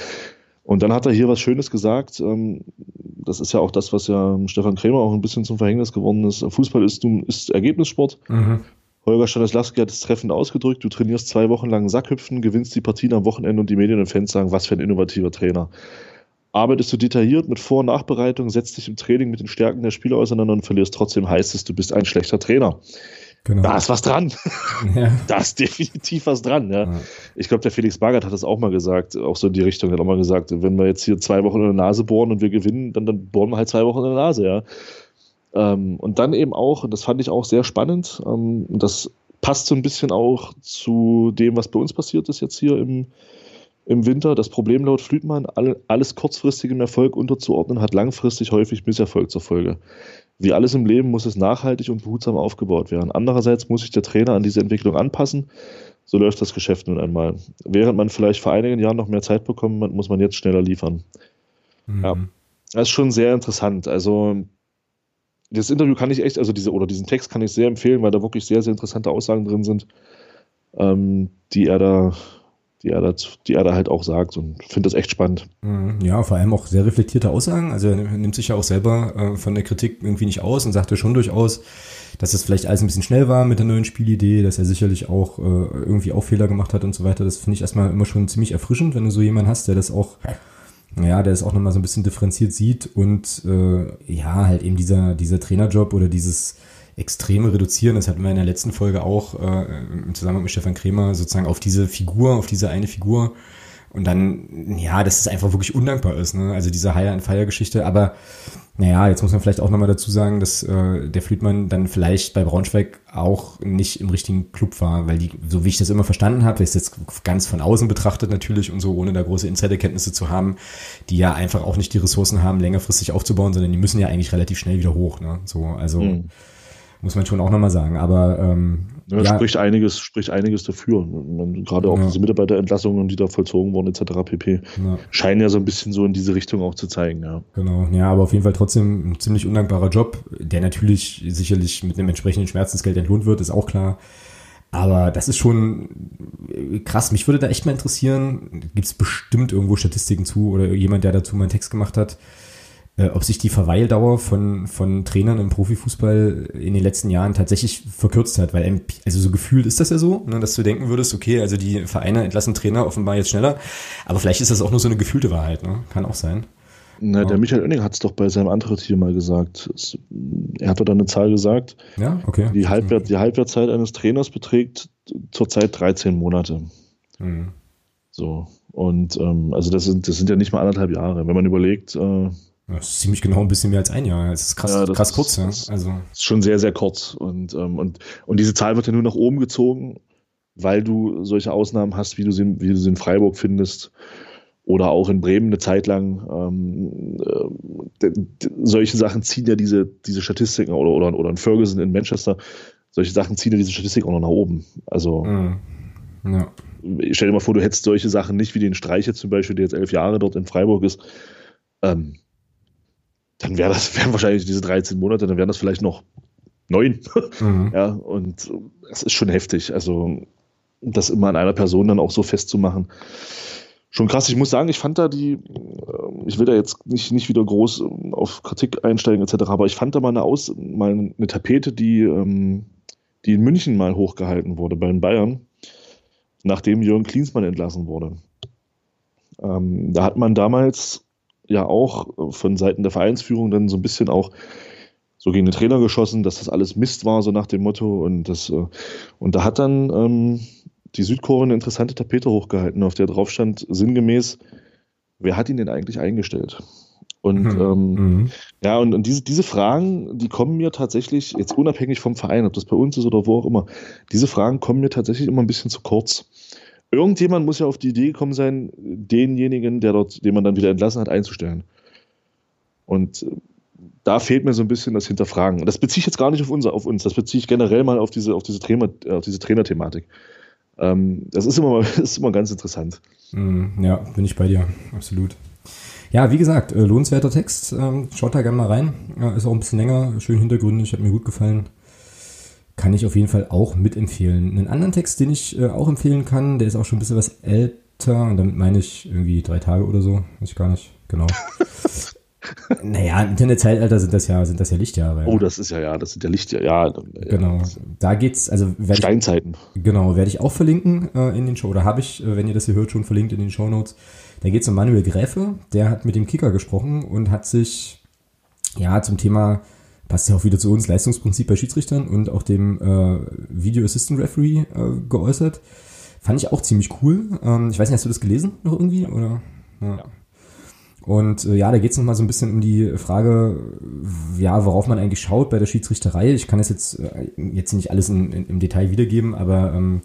Und dann hat er hier was Schönes gesagt. Ähm, das ist ja auch das, was ja Stefan Krämer auch ein bisschen zum Verhängnis geworden ist. Fußball ist, ist Ergebnissport. Mhm. Holger Stanislawski hat es treffend ausgedrückt. Du trainierst zwei Wochen lang Sackhüpfen, gewinnst die Partien am Wochenende und die Medien und Fans sagen, was für ein innovativer Trainer arbeitest du detailliert mit Vor- und Nachbereitung, setzt dich im Training mit den Stärken der Spieler auseinander und verlierst trotzdem, heißt es, du bist ein schlechter Trainer. Genau. Da ist was dran. Ja. da ist definitiv was dran. Ja. ja. Ich glaube, der Felix Magath hat das auch mal gesagt, auch so in die Richtung, er hat auch mal gesagt, wenn wir jetzt hier zwei Wochen in der Nase bohren und wir gewinnen, dann, dann bohren wir halt zwei Wochen in der Nase, ja. Ähm, und dann eben auch, und das fand ich auch sehr spannend, ähm, das passt so ein bisschen auch zu dem, was bei uns passiert ist jetzt hier im, im Winter. Das Problem laut Flütmann, alles kurzfristigem Erfolg unterzuordnen, hat langfristig häufig Misserfolg zur Folge. Wie alles im Leben muss es nachhaltig und behutsam aufgebaut werden. Andererseits muss sich der Trainer an diese Entwicklung anpassen. So läuft das Geschäft nun einmal. Während man vielleicht vor einigen Jahren noch mehr Zeit bekommen hat, muss man jetzt schneller liefern. Mhm. Ja, das ist schon sehr interessant. Also das Interview kann ich echt, also diese, oder diesen Text kann ich sehr empfehlen, weil da wirklich sehr, sehr interessante Aussagen drin sind, ähm, die er da, die er da, die er da halt auch sagt und finde das echt spannend. Mhm. Ja, vor allem auch sehr reflektierte Aussagen. Also er nimmt sich ja auch selber äh, von der Kritik irgendwie nicht aus und sagte schon durchaus, dass es vielleicht alles ein bisschen schnell war mit der neuen Spielidee, dass er sicherlich auch äh, irgendwie auch Fehler gemacht hat und so weiter. Das finde ich erstmal immer schon ziemlich erfrischend, wenn du so jemanden hast, der das auch ja, der es auch nochmal so ein bisschen differenziert sieht und äh, ja, halt eben dieser, dieser Trainerjob oder dieses extreme Reduzieren, das hatten wir in der letzten Folge auch äh, im Zusammenhang mit Stefan Kremer, sozusagen auf diese Figur, auf diese eine Figur und dann, ja, dass es einfach wirklich undankbar ist, ne? Also diese Hire-and-Fire-Geschichte, aber naja, jetzt muss man vielleicht auch nochmal dazu sagen, dass äh, der Friedmann dann vielleicht bei Braunschweig auch nicht im richtigen Club war, weil die, so wie ich das immer verstanden habe, ist jetzt ganz von außen betrachtet natürlich und so, ohne da große Insiderkenntnisse zu haben, die ja einfach auch nicht die Ressourcen haben, längerfristig aufzubauen, sondern die müssen ja eigentlich relativ schnell wieder hoch. Ne? So, also mhm. Muss man schon auch nochmal sagen. Aber ähm, ja, ja, spricht einiges, spricht einiges dafür. Man, gerade auch ja. diese Mitarbeiterentlassungen, die da vollzogen wurden, etc. pp. Ja. scheinen ja so ein bisschen so in diese Richtung auch zu zeigen, ja. Genau, ja, aber auf jeden Fall trotzdem ein ziemlich undankbarer Job, der natürlich sicherlich mit einem entsprechenden Schmerzensgeld entlohnt wird, ist auch klar. Aber das ist schon krass. Mich würde da echt mal interessieren, gibt es bestimmt irgendwo Statistiken zu oder jemand, der dazu mal einen Text gemacht hat, äh, ob sich die Verweildauer von, von Trainern im Profifußball in den letzten Jahren tatsächlich verkürzt hat, weil also so gefühlt ist das ja so, ne, dass du denken würdest, okay, also die Vereine entlassen Trainer offenbar jetzt schneller, aber vielleicht ist das auch nur so eine gefühlte Wahrheit, ne? kann auch sein. Na, der Michael Oenning hat es doch bei seinem Antritt hier mal gesagt. Es, er hat doch dann eine Zahl gesagt. Ja, okay. Die, Halbwert, die Halbwertzeit eines Trainers beträgt zurzeit 13 Monate. Mhm. So. Und ähm, also das sind, das sind ja nicht mal anderthalb Jahre. Wenn man überlegt, äh, das ist ziemlich genau ein bisschen mehr als ein Jahr. Das ist krass, ja, das krass kurz, ja. Also. ist schon sehr, sehr kurz. Und, ähm, und, und diese Zahl wird ja nur nach oben gezogen, weil du solche Ausnahmen hast, wie du sie, wie du sie in Freiburg findest. Oder auch in Bremen eine Zeit lang. Ähm, äh, solche Sachen ziehen ja diese, diese Statistiken oder, oder, oder in Ferguson in Manchester, solche Sachen ziehen ja diese Statistiken auch noch nach oben. Also. Mhm. Ja. Stell dir mal vor, du hättest solche Sachen nicht wie den Streicher zum Beispiel, der jetzt elf Jahre dort in Freiburg ist. Ähm, dann wäre das wären wahrscheinlich diese 13 Monate, dann wären das vielleicht noch neun. Mhm. Ja, und es ist schon heftig. Also, das immer an einer Person dann auch so festzumachen. Schon krass. Ich muss sagen, ich fand da die, ähm, ich will da jetzt nicht, nicht wieder groß ähm, auf Kritik einsteigen etc., aber ich fand da mal eine, Aus, mal eine Tapete, die, ähm, die in München mal hochgehalten wurde bei den Bayern, nachdem Jürgen Klinsmann entlassen wurde. da hat man damals ja auch äh, von Seiten der Vereinsführung dann so ein bisschen auch so gegen den Trainer geschossen, dass das alles Mist war, so nach dem Motto. Und, das, äh, und da hat dann ähm, die Südkurve eine interessante Tapete hochgehalten, auf der drauf stand, sinngemäß, wer hat ihn denn eigentlich eingestellt? Und mhm. Ähm, mhm. ja, und, und diese, diese Fragen, die kommen mir tatsächlich, jetzt unabhängig vom Verein, ob das bei uns ist oder wo auch immer, diese Fragen kommen mir tatsächlich immer ein bisschen zu kurz irgendjemand muss ja auf die Idee gekommen sein, denjenigen, der dort, den man dann wieder entlassen hat, einzustellen. Und äh, da fehlt mir so ein bisschen das Hinterfragen. Und das beziehe ich jetzt gar nicht auf, unser, auf uns, das beziehe ich generell mal auf diese, auf diese, Trainer, äh, auf diese Trainerthematik. Ähm, das ist immer, ist immer ganz interessant. Mm, ja, bin ich bei dir, absolut. Ja, wie gesagt, äh, lohnenswerter Text. Ähm, schaut da gerne mal rein. Ist auch ein bisschen länger, schön hintergründig, hat mir gut gefallen kann ich auf jeden Fall auch mitempfehlen. Einen anderen Text, den ich äh, auch empfehlen kann, der ist auch schon ein bisschen was älter und damit meine ich irgendwie drei Tage oder so, weiß ich gar nicht, genau. naja, im Internetzeitalter sind das ja, sind das ja Lichtjahre. Oh, das ist ja, ja, das sind ja Lichtjahre, ja. Genau, da geht's, also Steinzeiten. Ich, genau, werde ich auch verlinken äh, in den Show, oder habe ich, äh, wenn ihr das hier hört, schon verlinkt in den Show Notes. Da geht es um Manuel Gräfe, der hat mit dem Kicker gesprochen und hat sich ja zum Thema passt ja auch wieder zu uns, Leistungsprinzip bei Schiedsrichtern und auch dem äh, Video Assistant Referee äh, geäußert. Fand ich auch ziemlich cool. Ähm, ich weiß nicht, hast du das gelesen noch irgendwie? Oder? Ja. ja. Und äh, ja, da geht es nochmal so ein bisschen um die Frage, ja, worauf man eigentlich schaut bei der Schiedsrichterei. Ich kann das jetzt, äh, jetzt nicht alles in, in, im Detail wiedergeben, aber ähm,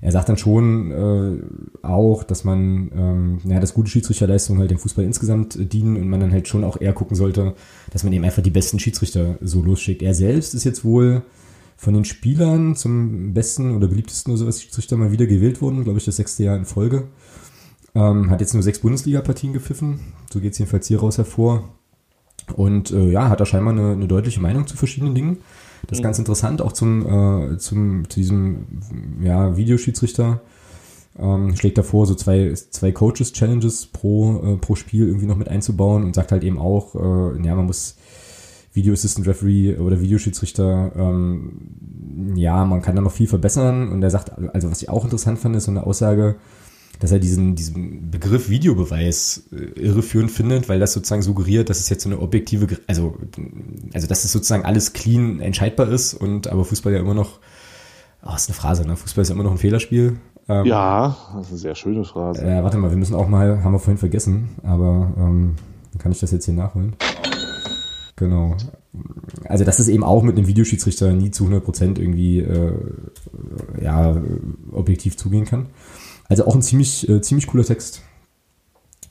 er sagt dann schon äh, auch, dass man, ähm, ja, dass gute Schiedsrichterleistungen halt dem Fußball insgesamt äh, dienen und man dann halt schon auch eher gucken sollte, dass man eben einfach die besten Schiedsrichter so losschickt. Er selbst ist jetzt wohl von den Spielern zum besten oder beliebtesten oder sowas Schiedsrichter mal wieder gewählt worden, glaube ich, das sechste Jahr in Folge. Ähm, hat jetzt nur sechs Bundesliga-Partien gepfiffen, so geht es jedenfalls hier raus hervor. Und äh, ja, hat da scheinbar eine, eine deutliche Meinung zu verschiedenen Dingen. Das ist ganz interessant, auch zum, äh, zum zu diesem ja, Videoschiedsrichter. Ähm, schlägt davor, so zwei, zwei Coaches-Challenges pro, äh, pro Spiel irgendwie noch mit einzubauen und sagt halt eben auch, äh, ja, man muss Video Assistant Referee oder Videoschiedsrichter, ähm, ja, man kann da noch viel verbessern. Und er sagt, also was ich auch interessant fand, ist so eine Aussage, dass er diesen, diesen Begriff Videobeweis äh, irreführend findet, weil das sozusagen suggeriert, dass es jetzt so eine objektive, also, also dass es sozusagen alles clean entscheidbar ist und aber Fußball ja immer noch, oh, ist eine Phrase, ne? Fußball ist ja immer noch ein Fehlerspiel. Ähm, ja, das ist eine sehr schöne Phrase. Äh, warte mal, wir müssen auch mal, haben wir vorhin vergessen, aber ähm, kann ich das jetzt hier nachholen? Genau. Also dass es eben auch mit einem Videoschiedsrichter nie zu 100% irgendwie äh, ja, objektiv zugehen kann. Also auch ein ziemlich, äh, ziemlich cooler Text,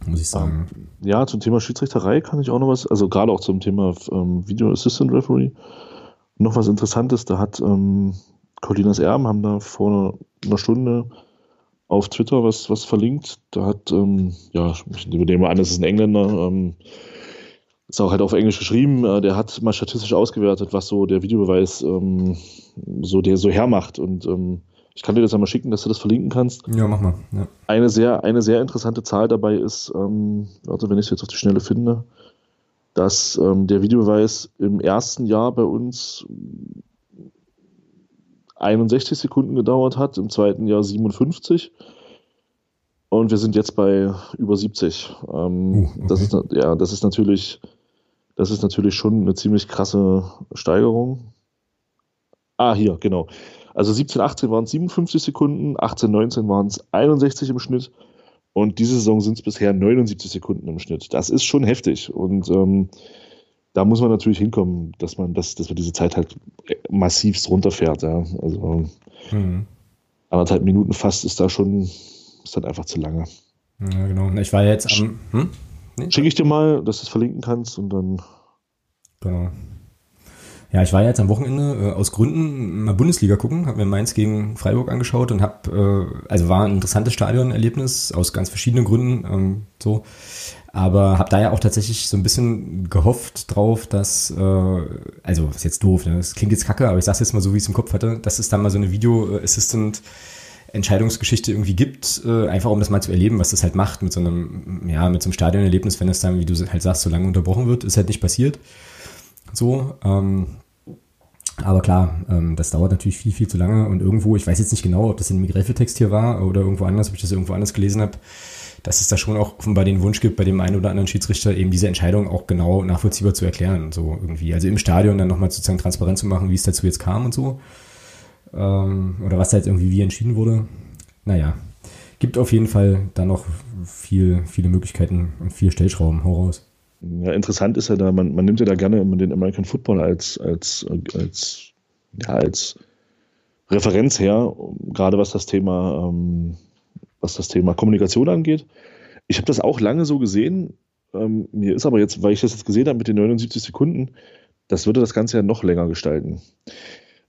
muss ich sagen. Ja, zum Thema Schiedsrichterei kann ich auch noch was, also gerade auch zum Thema ähm, Video Assistant Referee, noch was Interessantes. Da hat ähm, Colinas Erben haben da vor einer Stunde auf Twitter was, was verlinkt. Da hat, ähm, ja, ich nehme mal an, das ist ein Engländer, ähm, ist auch halt auf Englisch geschrieben, äh, der hat mal statistisch ausgewertet, was so der Videobeweis ähm, so der so hermacht. Und ähm, ich kann dir das einmal schicken, dass du das verlinken kannst. Ja, mach mal. Ja. Eine, sehr, eine sehr interessante Zahl dabei ist, ähm, also wenn ich es jetzt auf die Schnelle finde, dass ähm, der Videobeweis im ersten Jahr bei uns 61 Sekunden gedauert hat, im zweiten Jahr 57. Und wir sind jetzt bei über 70. Ähm, uh, okay. das, ist, ja, das ist natürlich, das ist natürlich schon eine ziemlich krasse Steigerung. Ah, hier, genau. Also 17, 18 waren es 57 Sekunden, 18, 19 waren es 61 im Schnitt und diese Saison sind es bisher 79 Sekunden im Schnitt. Das ist schon heftig und ähm, da muss man natürlich hinkommen, dass man, dass, dass man diese Zeit halt massivst runterfährt. Ja. Also mhm. anderthalb Minuten fast ist da schon, ist dann einfach zu lange. Ja, genau. Ich war jetzt am. Hm? Nee? Schicke ich dir mal, dass du es verlinken kannst und dann. Genau. Ja, ich war jetzt am Wochenende äh, aus Gründen mal Bundesliga gucken, habe mir Mainz gegen Freiburg angeschaut und habe, äh, also war ein interessantes Stadionerlebnis aus ganz verschiedenen Gründen, ähm, so. Aber habe da ja auch tatsächlich so ein bisschen gehofft drauf, dass, äh, also ist jetzt doof, ne? das klingt jetzt kacke, aber ich sag's jetzt mal so, wie ich es im Kopf hatte, dass es da mal so eine Video Assistant Entscheidungsgeschichte irgendwie gibt, äh, einfach um das mal zu erleben, was das halt macht mit so einem, ja, mit so einem Stadionerlebnis, wenn es dann, wie du halt sagst, so lange unterbrochen wird, ist halt nicht passiert. So, ähm, aber klar, ähm, das dauert natürlich viel, viel zu lange und irgendwo, ich weiß jetzt nicht genau, ob das in dem Greffetext hier war oder irgendwo anders, ob ich das irgendwo anders gelesen habe, dass es da schon auch offenbar den Wunsch gibt, bei dem einen oder anderen Schiedsrichter eben diese Entscheidung auch genau nachvollziehbar zu erklären, so irgendwie. Also im Stadion dann nochmal sozusagen transparent zu machen, wie es dazu jetzt kam und so. Ähm, oder was da jetzt irgendwie wie entschieden wurde. Naja, gibt auf jeden Fall da noch viel, viele Möglichkeiten und viel Stellschrauben. Hau raus. Ja, interessant ist ja da, man, man nimmt ja da gerne immer den American Football als, als, als, ja, als Referenz her, gerade was das Thema, ähm, was das Thema Kommunikation angeht. Ich habe das auch lange so gesehen. Ähm, mir ist aber jetzt, weil ich das jetzt gesehen habe mit den 79 Sekunden, das würde das Ganze ja noch länger gestalten.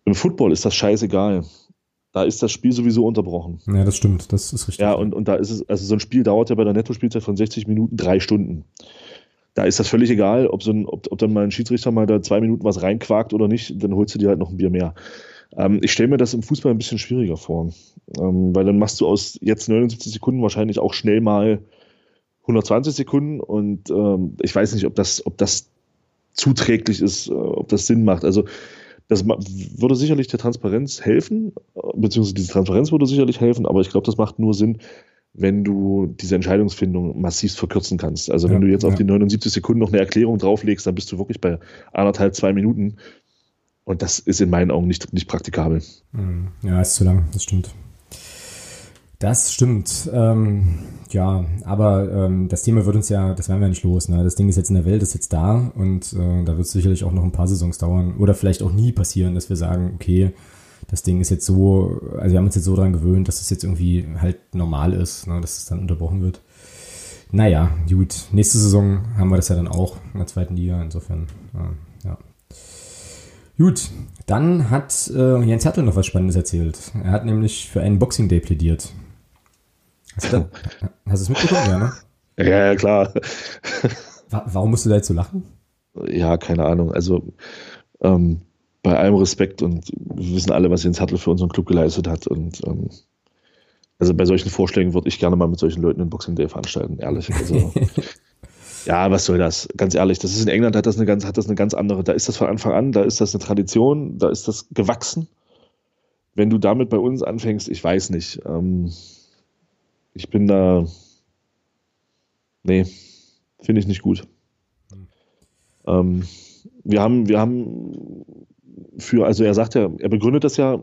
Im Football ist das scheißegal. Da ist das Spiel sowieso unterbrochen. Ja, das stimmt, das ist richtig. Ja, und, und da ist es, also so ein Spiel dauert ja bei der Netto-Spielzeit von 60 Minuten drei Stunden da ist das völlig egal, ob, so ein, ob, ob dann mal ein Schiedsrichter mal da zwei Minuten was reinquakt oder nicht, dann holst du dir halt noch ein Bier mehr. Ähm, ich stelle mir das im Fußball ein bisschen schwieriger vor, ähm, weil dann machst du aus jetzt 79 Sekunden wahrscheinlich auch schnell mal 120 Sekunden und ähm, ich weiß nicht, ob das, ob das zuträglich ist, äh, ob das Sinn macht. Also das würde sicherlich der Transparenz helfen, äh, beziehungsweise diese Transparenz würde sicherlich helfen, aber ich glaube, das macht nur Sinn, wenn du diese Entscheidungsfindung massiv verkürzen kannst. Also ja, wenn du jetzt ja. auf die 79 Sekunden noch eine Erklärung drauflegst, dann bist du wirklich bei anderthalb, zwei Minuten. Und das ist in meinen Augen nicht, nicht praktikabel. Mhm. Ja, ist zu lang, das stimmt. Das stimmt. Ähm, ja, aber ähm, das Thema wird uns ja, das werden wir nicht los. Ne? Das Ding ist jetzt in der Welt, ist jetzt da und äh, da wird es sicherlich auch noch ein paar Saisons dauern oder vielleicht auch nie passieren, dass wir sagen, okay, das Ding ist jetzt so, also wir haben uns jetzt so daran gewöhnt, dass es jetzt irgendwie halt normal ist, ne, dass es dann unterbrochen wird. Naja, gut. Nächste Saison haben wir das ja dann auch in der zweiten Liga, insofern, äh, ja. Gut, dann hat äh, Jens Hertel noch was Spannendes erzählt. Er hat nämlich für einen Boxing Day plädiert. Hast du, hast du es mitbekommen, ja, ne? Ja, ja, klar. Warum musst du da jetzt so lachen? ja, keine Ahnung. Also ähm, bei allem Respekt und wir wissen alle, was Jens Hartl für unseren Club geleistet hat. Und ähm, also bei solchen Vorschlägen würde ich gerne mal mit solchen Leuten einen Boxing Day veranstalten, ehrlich. Also, ja, was soll das? Ganz ehrlich, das ist in England hat das eine ganz, hat das eine ganz andere, da ist das von Anfang an, da ist das eine Tradition, da ist das gewachsen. Wenn du damit bei uns anfängst, ich weiß nicht. Ähm, ich bin da, nee, finde ich nicht gut. Ähm, wir haben, wir haben für, also er sagt ja, er begründet das ja,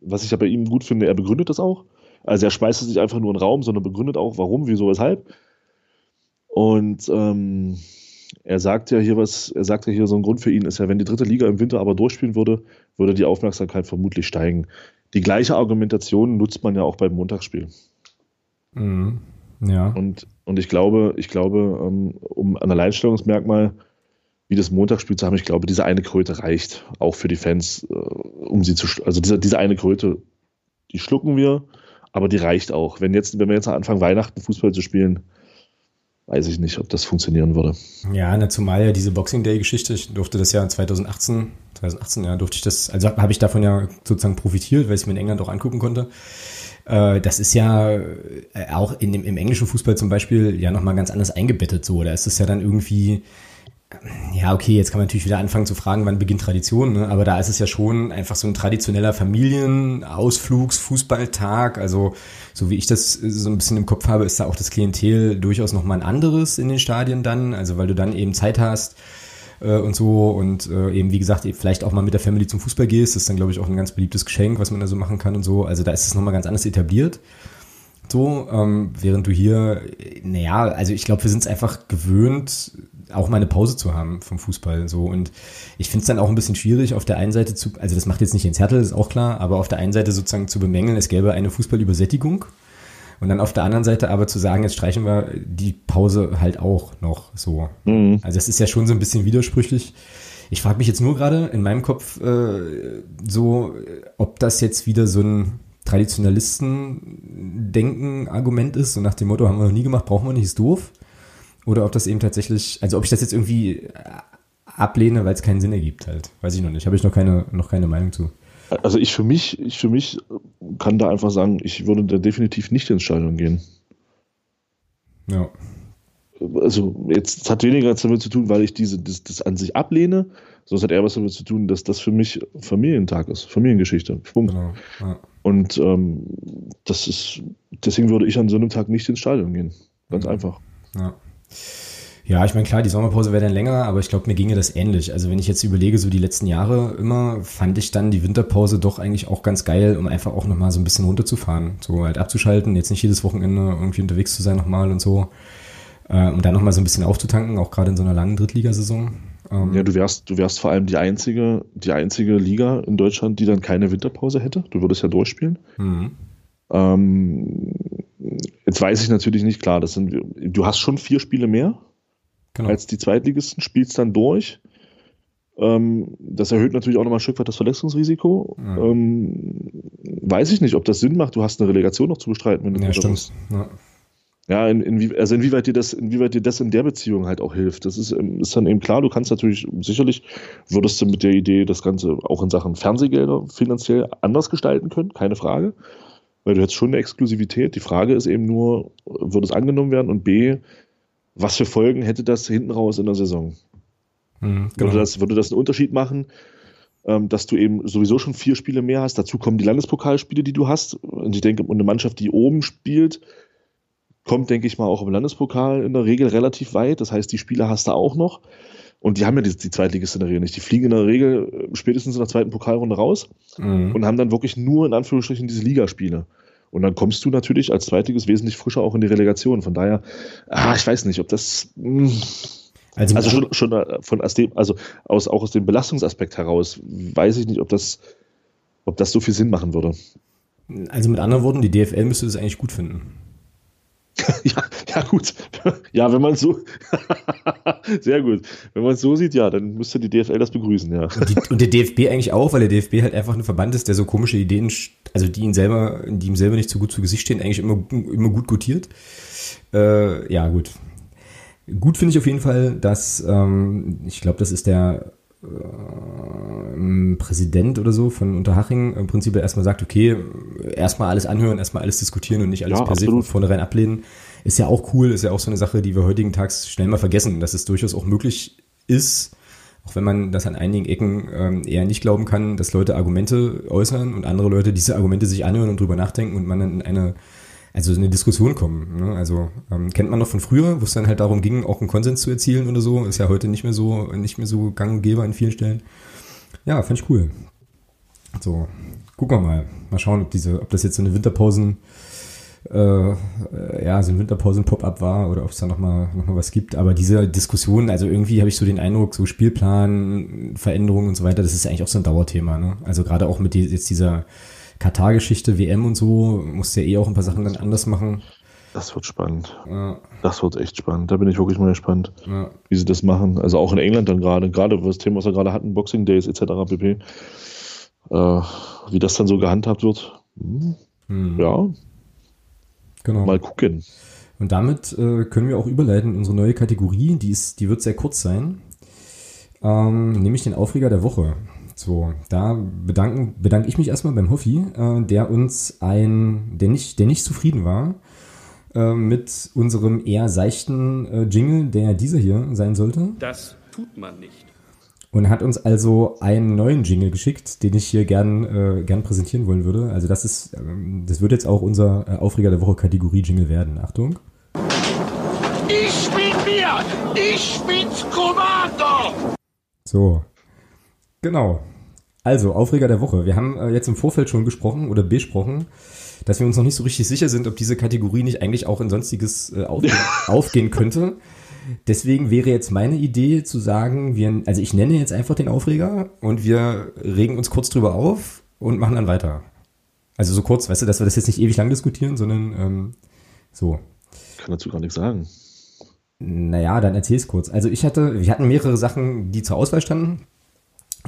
was ich ja bei ihm gut finde, er begründet das auch. Also er schmeißt es nicht einfach nur in den Raum, sondern begründet auch, warum, wieso, weshalb. Und ähm, er sagt ja hier was, er sagt ja hier so ein Grund für ihn ist ja, wenn die dritte Liga im Winter aber durchspielen würde, würde die Aufmerksamkeit vermutlich steigen. Die gleiche Argumentation nutzt man ja auch beim Montagsspiel. Mhm. Ja. Und, und ich glaube, ich glaube, ähm, um ein Alleinstellungsmerkmal wie das Montagsspiel zu haben, ich glaube, diese eine Kröte reicht auch für die Fans, äh, um sie zu, also diese, diese eine Kröte, die schlucken wir, aber die reicht auch. Wenn jetzt, wenn wir jetzt anfangen, Weihnachten Fußball zu spielen, weiß ich nicht, ob das funktionieren würde. Ja, na, zumal ja diese Boxing Day-Geschichte, ich durfte das ja 2018, 2018, ja, durfte ich das, also habe ich davon ja sozusagen profitiert, weil ich es mir in England auch angucken konnte. Äh, das ist ja äh, auch in dem, im englischen Fußball zum Beispiel ja nochmal ganz anders eingebettet so. Da ist es ja dann irgendwie, ja, okay, jetzt kann man natürlich wieder anfangen zu fragen, wann beginnt Tradition, ne? aber da ist es ja schon einfach so ein traditioneller Familienausflugs, Fußballtag, also so wie ich das so ein bisschen im Kopf habe, ist da auch das Klientel durchaus nochmal ein anderes in den Stadien dann, also weil du dann eben Zeit hast äh, und so und äh, eben wie gesagt, vielleicht auch mal mit der Family zum Fußball gehst, das ist dann glaube ich auch ein ganz beliebtes Geschenk, was man da so machen kann und so, also da ist es nochmal ganz anders etabliert. So, ähm, während du hier, naja, also ich glaube, wir sind es einfach gewöhnt, auch mal eine Pause zu haben vom Fußball. So. Und ich finde es dann auch ein bisschen schwierig, auf der einen Seite zu, also das macht jetzt nicht ins Härtel, ist auch klar, aber auf der einen Seite sozusagen zu bemängeln, es gäbe eine Fußballübersättigung. Und dann auf der anderen Seite aber zu sagen, jetzt streichen wir die Pause halt auch noch so. Mhm. Also es ist ja schon so ein bisschen widersprüchlich. Ich frage mich jetzt nur gerade in meinem Kopf äh, so, ob das jetzt wieder so ein Traditionalisten-Denken-Argument ist, so nach dem Motto, haben wir noch nie gemacht, brauchen wir nicht, ist doof. Oder ob das eben tatsächlich, also ob ich das jetzt irgendwie äh, ablehne, weil es keinen Sinn ergibt halt. Weiß ich noch nicht. Habe ich noch keine, noch keine Meinung zu. Also ich für mich, ich für mich kann da einfach sagen, ich würde da definitiv nicht ins Stadion gehen. Ja. Also jetzt hat weniger damit zu tun, weil ich diese das, das an sich ablehne, sondern es hat eher was damit zu tun, dass das für mich Familientag ist, Familiengeschichte. Punkt. Genau. Ja. Und ähm, das ist, deswegen würde ich an so einem Tag nicht ins Stadion gehen. Ganz mhm. einfach. Ja. Ja, ich meine, klar, die Sommerpause wäre dann länger, aber ich glaube, mir ginge das ähnlich. Also wenn ich jetzt überlege, so die letzten Jahre immer, fand ich dann die Winterpause doch eigentlich auch ganz geil, um einfach auch nochmal so ein bisschen runterzufahren. So halt abzuschalten, jetzt nicht jedes Wochenende irgendwie unterwegs zu sein nochmal und so. Äh, um dann nochmal so ein bisschen aufzutanken, auch gerade in so einer langen Drittligasaison. Ähm, ja, du wärst, du wärst vor allem die einzige, die einzige Liga in Deutschland, die dann keine Winterpause hätte. Du würdest ja durchspielen. Mhm. Ähm, jetzt weiß ich natürlich nicht, klar, das sind, du hast schon vier Spiele mehr genau. als die Zweitligisten, spielst dann durch. Ähm, das erhöht natürlich auch nochmal ein Stück weit das Verletzungsrisiko. Ja. Ähm, weiß ich nicht, ob das Sinn macht. Du hast eine Relegation noch zu bestreiten, wenn du ja, stimmt. Ja. Ja, in, in, also inwieweit dir das, inwieweit dir das in der Beziehung halt auch hilft. Das ist, ähm, ist dann eben klar, du kannst natürlich, sicherlich würdest du mit der Idee das Ganze auch in Sachen Fernsehgelder finanziell anders gestalten können, keine Frage. Weil du hättest schon eine Exklusivität. Die Frage ist eben nur, wird es angenommen werden? Und B, was für Folgen hätte das hinten raus in der Saison? Mhm, genau. würde, das, würde das einen Unterschied machen, ähm, dass du eben sowieso schon vier Spiele mehr hast? Dazu kommen die Landespokalspiele, die du hast. Und ich denke, eine Mannschaft, die oben spielt, kommt, denke ich mal, auch im Landespokal in der Regel relativ weit. Das heißt, die Spiele hast du auch noch. Und die haben ja die, die Regel nicht. Die fliegen in der Regel äh, spätestens in der zweiten Pokalrunde raus mhm. und haben dann wirklich nur in Anführungsstrichen diese Ligaspiele. Und dann kommst du natürlich als Zweitliges wesentlich frischer auch in die Relegation. Von daher, ah, ich weiß nicht, ob das. Mh, hm. also, also schon, schon äh, von aus dem, also aus, auch aus dem Belastungsaspekt heraus, weiß ich nicht, ob das, ob das so viel Sinn machen würde. Also mit anderen Worten, die DFL müsste das eigentlich gut finden. ja, ja, gut. Ja, wenn man so. Sehr gut. Wenn man es so sieht, ja, dann müsste die DFL das begrüßen, ja. Und, die, und, der DFB eigentlich auch, weil der DFB halt einfach ein Verband ist, der so komische Ideen, also die ihn selber, die ihm selber nicht so gut zu Gesicht stehen, eigentlich immer, immer gut gutiert. Äh, ja, gut. Gut finde ich auf jeden Fall, dass, ähm, ich glaube, das ist der äh, Präsident oder so von Unterhaching im Prinzip erstmal sagt, okay, erstmal alles anhören, erstmal alles diskutieren und nicht alles Ja, per se absolut. von vornherein ablehnen. Ist ja auch cool, ist ja auch so eine Sache, die wir heutigen Tags schnell mal vergessen, dass es durchaus auch möglich ist, auch wenn man das an einigen Ecken ähm, eher nicht glauben kann, dass Leute Argumente äußern und andere Leute diese Argumente sich anhören und drüber nachdenken und man dann in eine, also in eine Diskussion kommen. Ne? Also ähm, kennt man noch von früher, wo es dann halt darum ging, auch einen Konsens zu erzielen oder so. Ist ja heute nicht mehr so, nicht mehr so gang und gäbe an vielen Stellen. Ja, fand ich cool. So, gucken wir mal. Mal schauen, ob diese, ob das jetzt so eine Winterpausen, äh, ja, so ein Winterpausen-Pop-up war oder ob es da nochmal noch mal was gibt. Aber diese Diskussion, also irgendwie habe ich so den Eindruck, so Spielplan, Veränderungen und so weiter, das ist eigentlich auch so ein Dauerthema. Ne? Also gerade auch mit die, jetzt dieser Katar-Geschichte, WM und so, musste ja eh auch ein paar Sachen dann anders machen. Das wird spannend. Ja, Das wird echt spannend. Da bin ich wirklich mal gespannt, ja. wie sie das machen. Also auch in England dann gerade, gerade das Thema, was wir gerade hatten, Boxing Days etc. pp. Äh, wie das dann so gehandhabt wird. Hm, Hm, Ja, genau. mal gucken. Und damit äh, können wir auch überleiten in unsere neue Kategorie, die, ist, die wird sehr kurz sein, ähm, nämlich den Aufreger der Woche. So, da bedanken, bedanke ich mich erstmal beim Hoffi, äh, der uns ein, der nicht, der nicht zufrieden war äh, mit unserem eher seichten äh, Jingle, der dieser hier sein sollte. Das tut man nicht. Und hat uns also einen neuen Jingle geschickt, den ich hier gern, äh, gern präsentieren wollen würde. Also das ist, ähm, das wird jetzt auch unser äh, Aufreger der Woche Kategorie Jingle werden. Achtung. Ich bin mir! Ich bin's Kommando! So. Genau. Also, Aufreger der Woche. Wir haben äh, jetzt im Vorfeld schon gesprochen oder besprochen, dass wir uns noch nicht so richtig sicher sind, ob diese Kategorie nicht eigentlich auch in sonstiges äh, aufgehen, aufgehen könnte. Deswegen wäre jetzt meine Idee zu sagen, wir, also ich nenne jetzt einfach den Aufreger und wir regen uns kurz drüber auf und machen dann weiter. Also so kurz, weißt du, dass wir das jetzt nicht ewig lang diskutieren, sondern ähm, so. Kann dazu gar nichts sagen. Naja, dann erzähl's kurz. Also ich hatte, wir hatten mehrere Sachen, die zur Auswahl standen.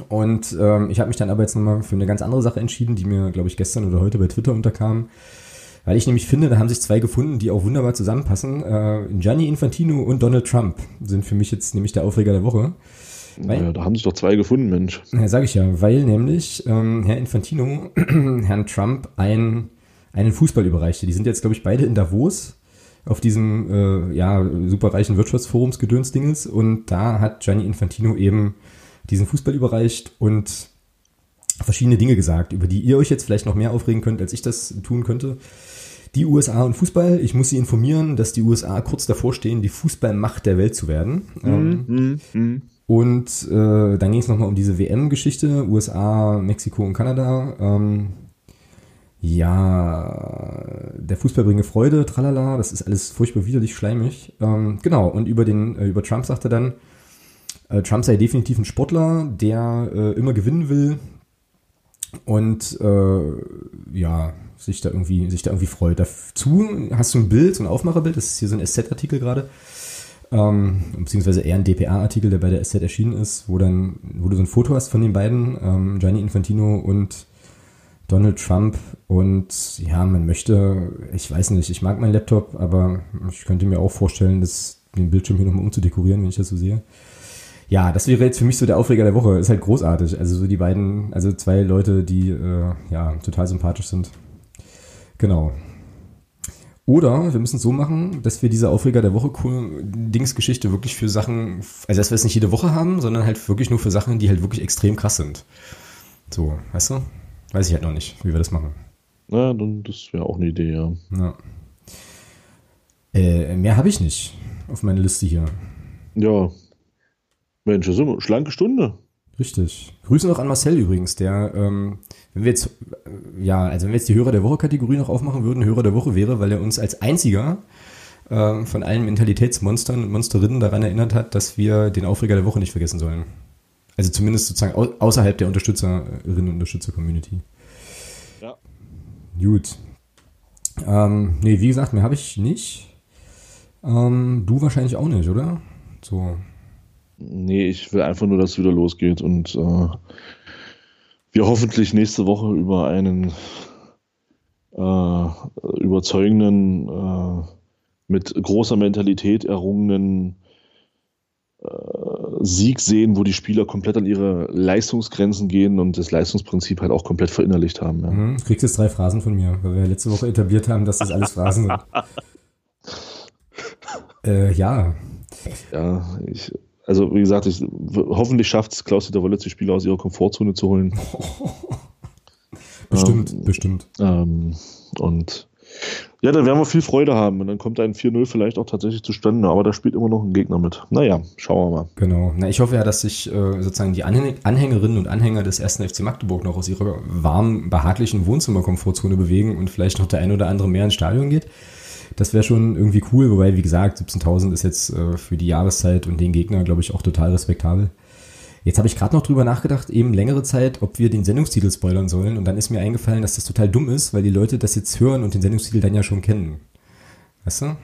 Und ähm, ich habe mich dann aber jetzt nochmal für eine ganz andere Sache entschieden, die mir, glaube ich, gestern oder heute bei Twitter unterkam. Weil ich nämlich finde, da haben sich zwei gefunden, die auch wunderbar zusammenpassen. Äh, Gianni Infantino und Donald Trump sind für mich jetzt nämlich der Aufreger der Woche. Weil- Naja, da haben sich doch zwei gefunden, Mensch. Ja, sage ich ja, weil nämlich ähm, Herr Infantino Herrn Trump ein, einen Fußball überreichte. Die sind jetzt, glaube ich, beide in Davos auf diesem äh, ja, superreichen Wirtschaftsforums-Gedönsdingels und da hat Gianni Infantino eben diesen Fußball überreicht und verschiedene Dinge gesagt, über die ihr euch jetzt vielleicht noch mehr aufregen könnt, als ich das tun könnte. Die USA und Fußball, ich muss Sie informieren, dass die USA kurz davor stehen, die Fußballmacht der Welt zu werden. Ähm, Hm, hm. und äh, dann ging es nochmal um diese WM-Geschichte, USA, Mexiko und Kanada. Ähm, ja, der Fußball bringe Freude, tralala, das ist alles furchtbar widerlich, schleimig. Ähm, genau, und über den, äh, über Trump sagte dann, äh, Trump sei definitiv ein Sportler, der äh, immer gewinnen will und äh, ja, sich da irgendwie, sich da irgendwie freut. Dazu hast du ein Bild, so ein Aufmacherbild, das ist hier so ein SZ-Artikel gerade ähm, beziehungsweise eher ein DPA-Artikel, der bei der SZ erschienen ist, wo dann, wo du so ein Foto hast von den beiden, ähm, Gianni Infantino und Donald Trump und ja, man möchte, ich weiß nicht, ich mag meinen Laptop, aber ich könnte mir auch vorstellen, das, den Bildschirm hier nochmal umzudekorieren, wenn ich das so sehe. Ja, das wäre jetzt für mich so der Aufreger der Woche. Ist halt großartig. Also so die beiden, also zwei Leute, die äh, ja total sympathisch sind. Genau. Oder wir müssen es so machen, dass wir diese Aufreger der Woche Dingsgeschichte wirklich für Sachen, also dass wir es nicht jede Woche haben, sondern halt wirklich nur für Sachen, die halt wirklich extrem krass sind. So, weißt du? Weiß ich halt noch nicht, wie wir das machen. Na, dann, das wäre auch eine Idee, ja. Ja. Äh, mehr habe ich nicht auf meiner Liste hier. Ja. Mensch, das ist eine schlanke Stunde. Richtig. Grüße noch an Marcel übrigens, der, ähm, wenn wir jetzt, äh, ja, also wenn wir jetzt die Hörer der Woche-Kategorie noch aufmachen würden, Hörer der Woche wäre, weil er uns als einziger äh, von allen Mentalitätsmonstern und Monsterinnen daran erinnert hat, dass wir den Aufreger der Woche nicht vergessen sollen. Also zumindest sozusagen au außerhalb der Unterstützerinnen und Unterstützer-Community. Ja. Gut. Ähm, nee, wie gesagt, mehr habe ich nicht. Ähm, du wahrscheinlich auch nicht, oder? So. Nee, ich will einfach nur, dass es wieder losgeht und äh, wir hoffentlich nächste Woche über einen äh, überzeugenden, äh, mit großer Mentalität errungenen Sieg sehen, wo die Spieler komplett an ihre Leistungsgrenzen gehen und das Leistungsprinzip halt auch komplett verinnerlicht haben. Ja. Mhm, du kriegst jetzt drei Phrasen von mir, weil wir letzte Woche etabliert haben, dass das alles Phrasen sind. äh, ja. Ja, ich, also wie gesagt, ich, hoffentlich schafft es Klaus-Dieter Wollitz, die Spieler aus ihrer Komfortzone zu holen. bestimmt, ähm, bestimmt. Ähm, und ja, dann werden wir viel Freude haben und dann kommt ein 4-0 vielleicht auch tatsächlich zustande, aber da spielt immer noch ein Gegner mit. Naja, schauen wir mal. Genau. Na, ich hoffe ja, dass sich äh, sozusagen die Anhängerinnen und Anhänger des ersten FC Magdeburg noch aus ihrer warmen, behaglichen Wohnzimmerkomfortzone bewegen und vielleicht noch der ein oder andere mehr ins Stadion geht. Das wäre schon irgendwie cool, wobei, wie gesagt, 17.000 ist jetzt äh, für die Jahreszeit und den Gegner, glaube ich, auch total respektabel. Jetzt habe ich gerade noch drüber nachgedacht, eben längere Zeit, ob wir den Sendungstitel spoilern sollen. Und dann ist mir eingefallen, dass das total dumm ist, weil die Leute das jetzt hören und den Sendungstitel dann ja schon kennen. Weißt du?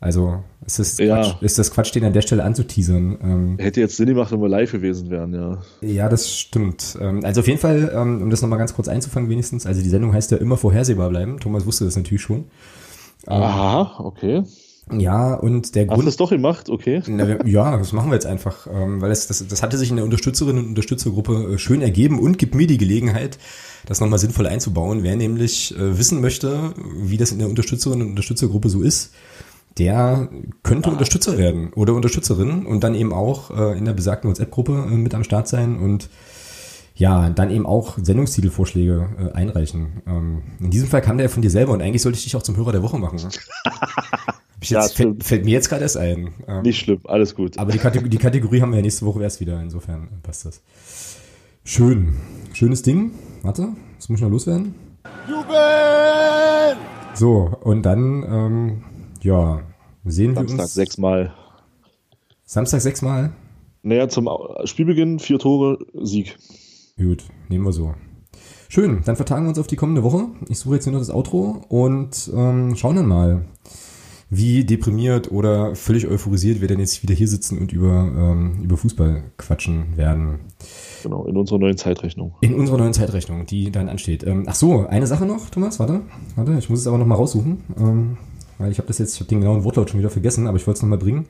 Also ist das, ja. Quatsch, ist das Quatsch, den an der Stelle anzuteasern. Ähm, Hätte jetzt Sinn gemacht, wenn wir live gewesen wären, ja. Ja, das stimmt. Ähm, also auf jeden Fall, ähm, um das nochmal ganz kurz einzufangen wenigstens, also die Sendung heißt ja immer vorhersehbar bleiben. Thomas wusste das natürlich schon. Aha, okay. Ja, und der Grund. Hast du das doch gemacht, okay? Na, ja, das machen wir jetzt einfach, ähm, weil es, das, das hatte sich in der Unterstützerinnen- und Unterstützergruppe äh, schön ergeben und gibt mir die Gelegenheit, das nochmal sinnvoll einzubauen. Wer nämlich äh, wissen möchte, wie das in der Unterstützerinnen- und Unterstützergruppe so ist, der könnte ah. Unterstützer werden oder Unterstützerin und dann eben auch äh, in der besagten WhatsApp-Gruppe mit am Start sein und ja, dann eben auch Sendungstitelvorschläge äh, einreichen. Ähm, in diesem Fall kam der von dir selber und eigentlich sollte ich dich auch zum Hörer der Woche machen. Jetzt, ja, fällt, fällt, mir jetzt gerade erst ein. Ähm, Nicht schlimm, alles gut. Aber die Kategorie, die Kategorie haben wir ja nächste Woche erst wieder, insofern passt das. Schön. Schönes Ding. Warte, das muss ich noch loswerden. Jubel! So, und dann, ähm, ja, sehen Samstag wir uns. Samstag sechsmal. Samstag sechsmal? Naja, zum Spielbeginn vier Tore, Sieg. Gut, nehmen wir so. Schön, dann vertagen wir uns auf die kommende Woche. Ich suche jetzt hier noch das Outro und ähm, schauen dann mal, wie deprimiert oder völlig euphorisiert wir denn jetzt wieder hier sitzen und über, ähm, über Fußball quatschen werden. Genau, in unserer neuen Zeitrechnung. In unserer neuen Zeitrechnung, die dann ansteht. Ähm, ach so, eine Sache noch, Thomas, warte. Warte, ich muss es aber nochmal raussuchen. Ähm, weil ich habe das jetzt, ich habe den genauen Wortlaut schon wieder vergessen, aber ich wollte es nochmal bringen.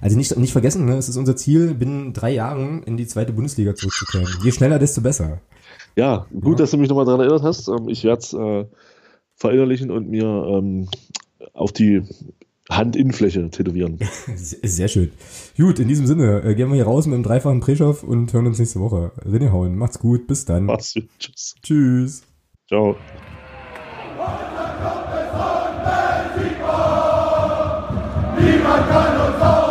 Also nicht, nicht vergessen, ne, es ist unser Ziel, binnen drei Jahren in die zweite Bundesliga zurückzukehren. Je schneller, desto besser. Ja, gut, ja. dass du mich nochmal daran erinnert hast. Ähm, ich werde es äh, verinnerlichen und mir ähm, auf die Handinnenfläche tätowieren. Sehr schön. Gut, in diesem Sinne, äh, gehen wir hier raus mit dem dreifachen Preschow und hören uns nächste Woche. René hauen. Macht's gut. Bis dann. Mach's gut. Tschüss. Tschüss. Ciao. Niemand kann uns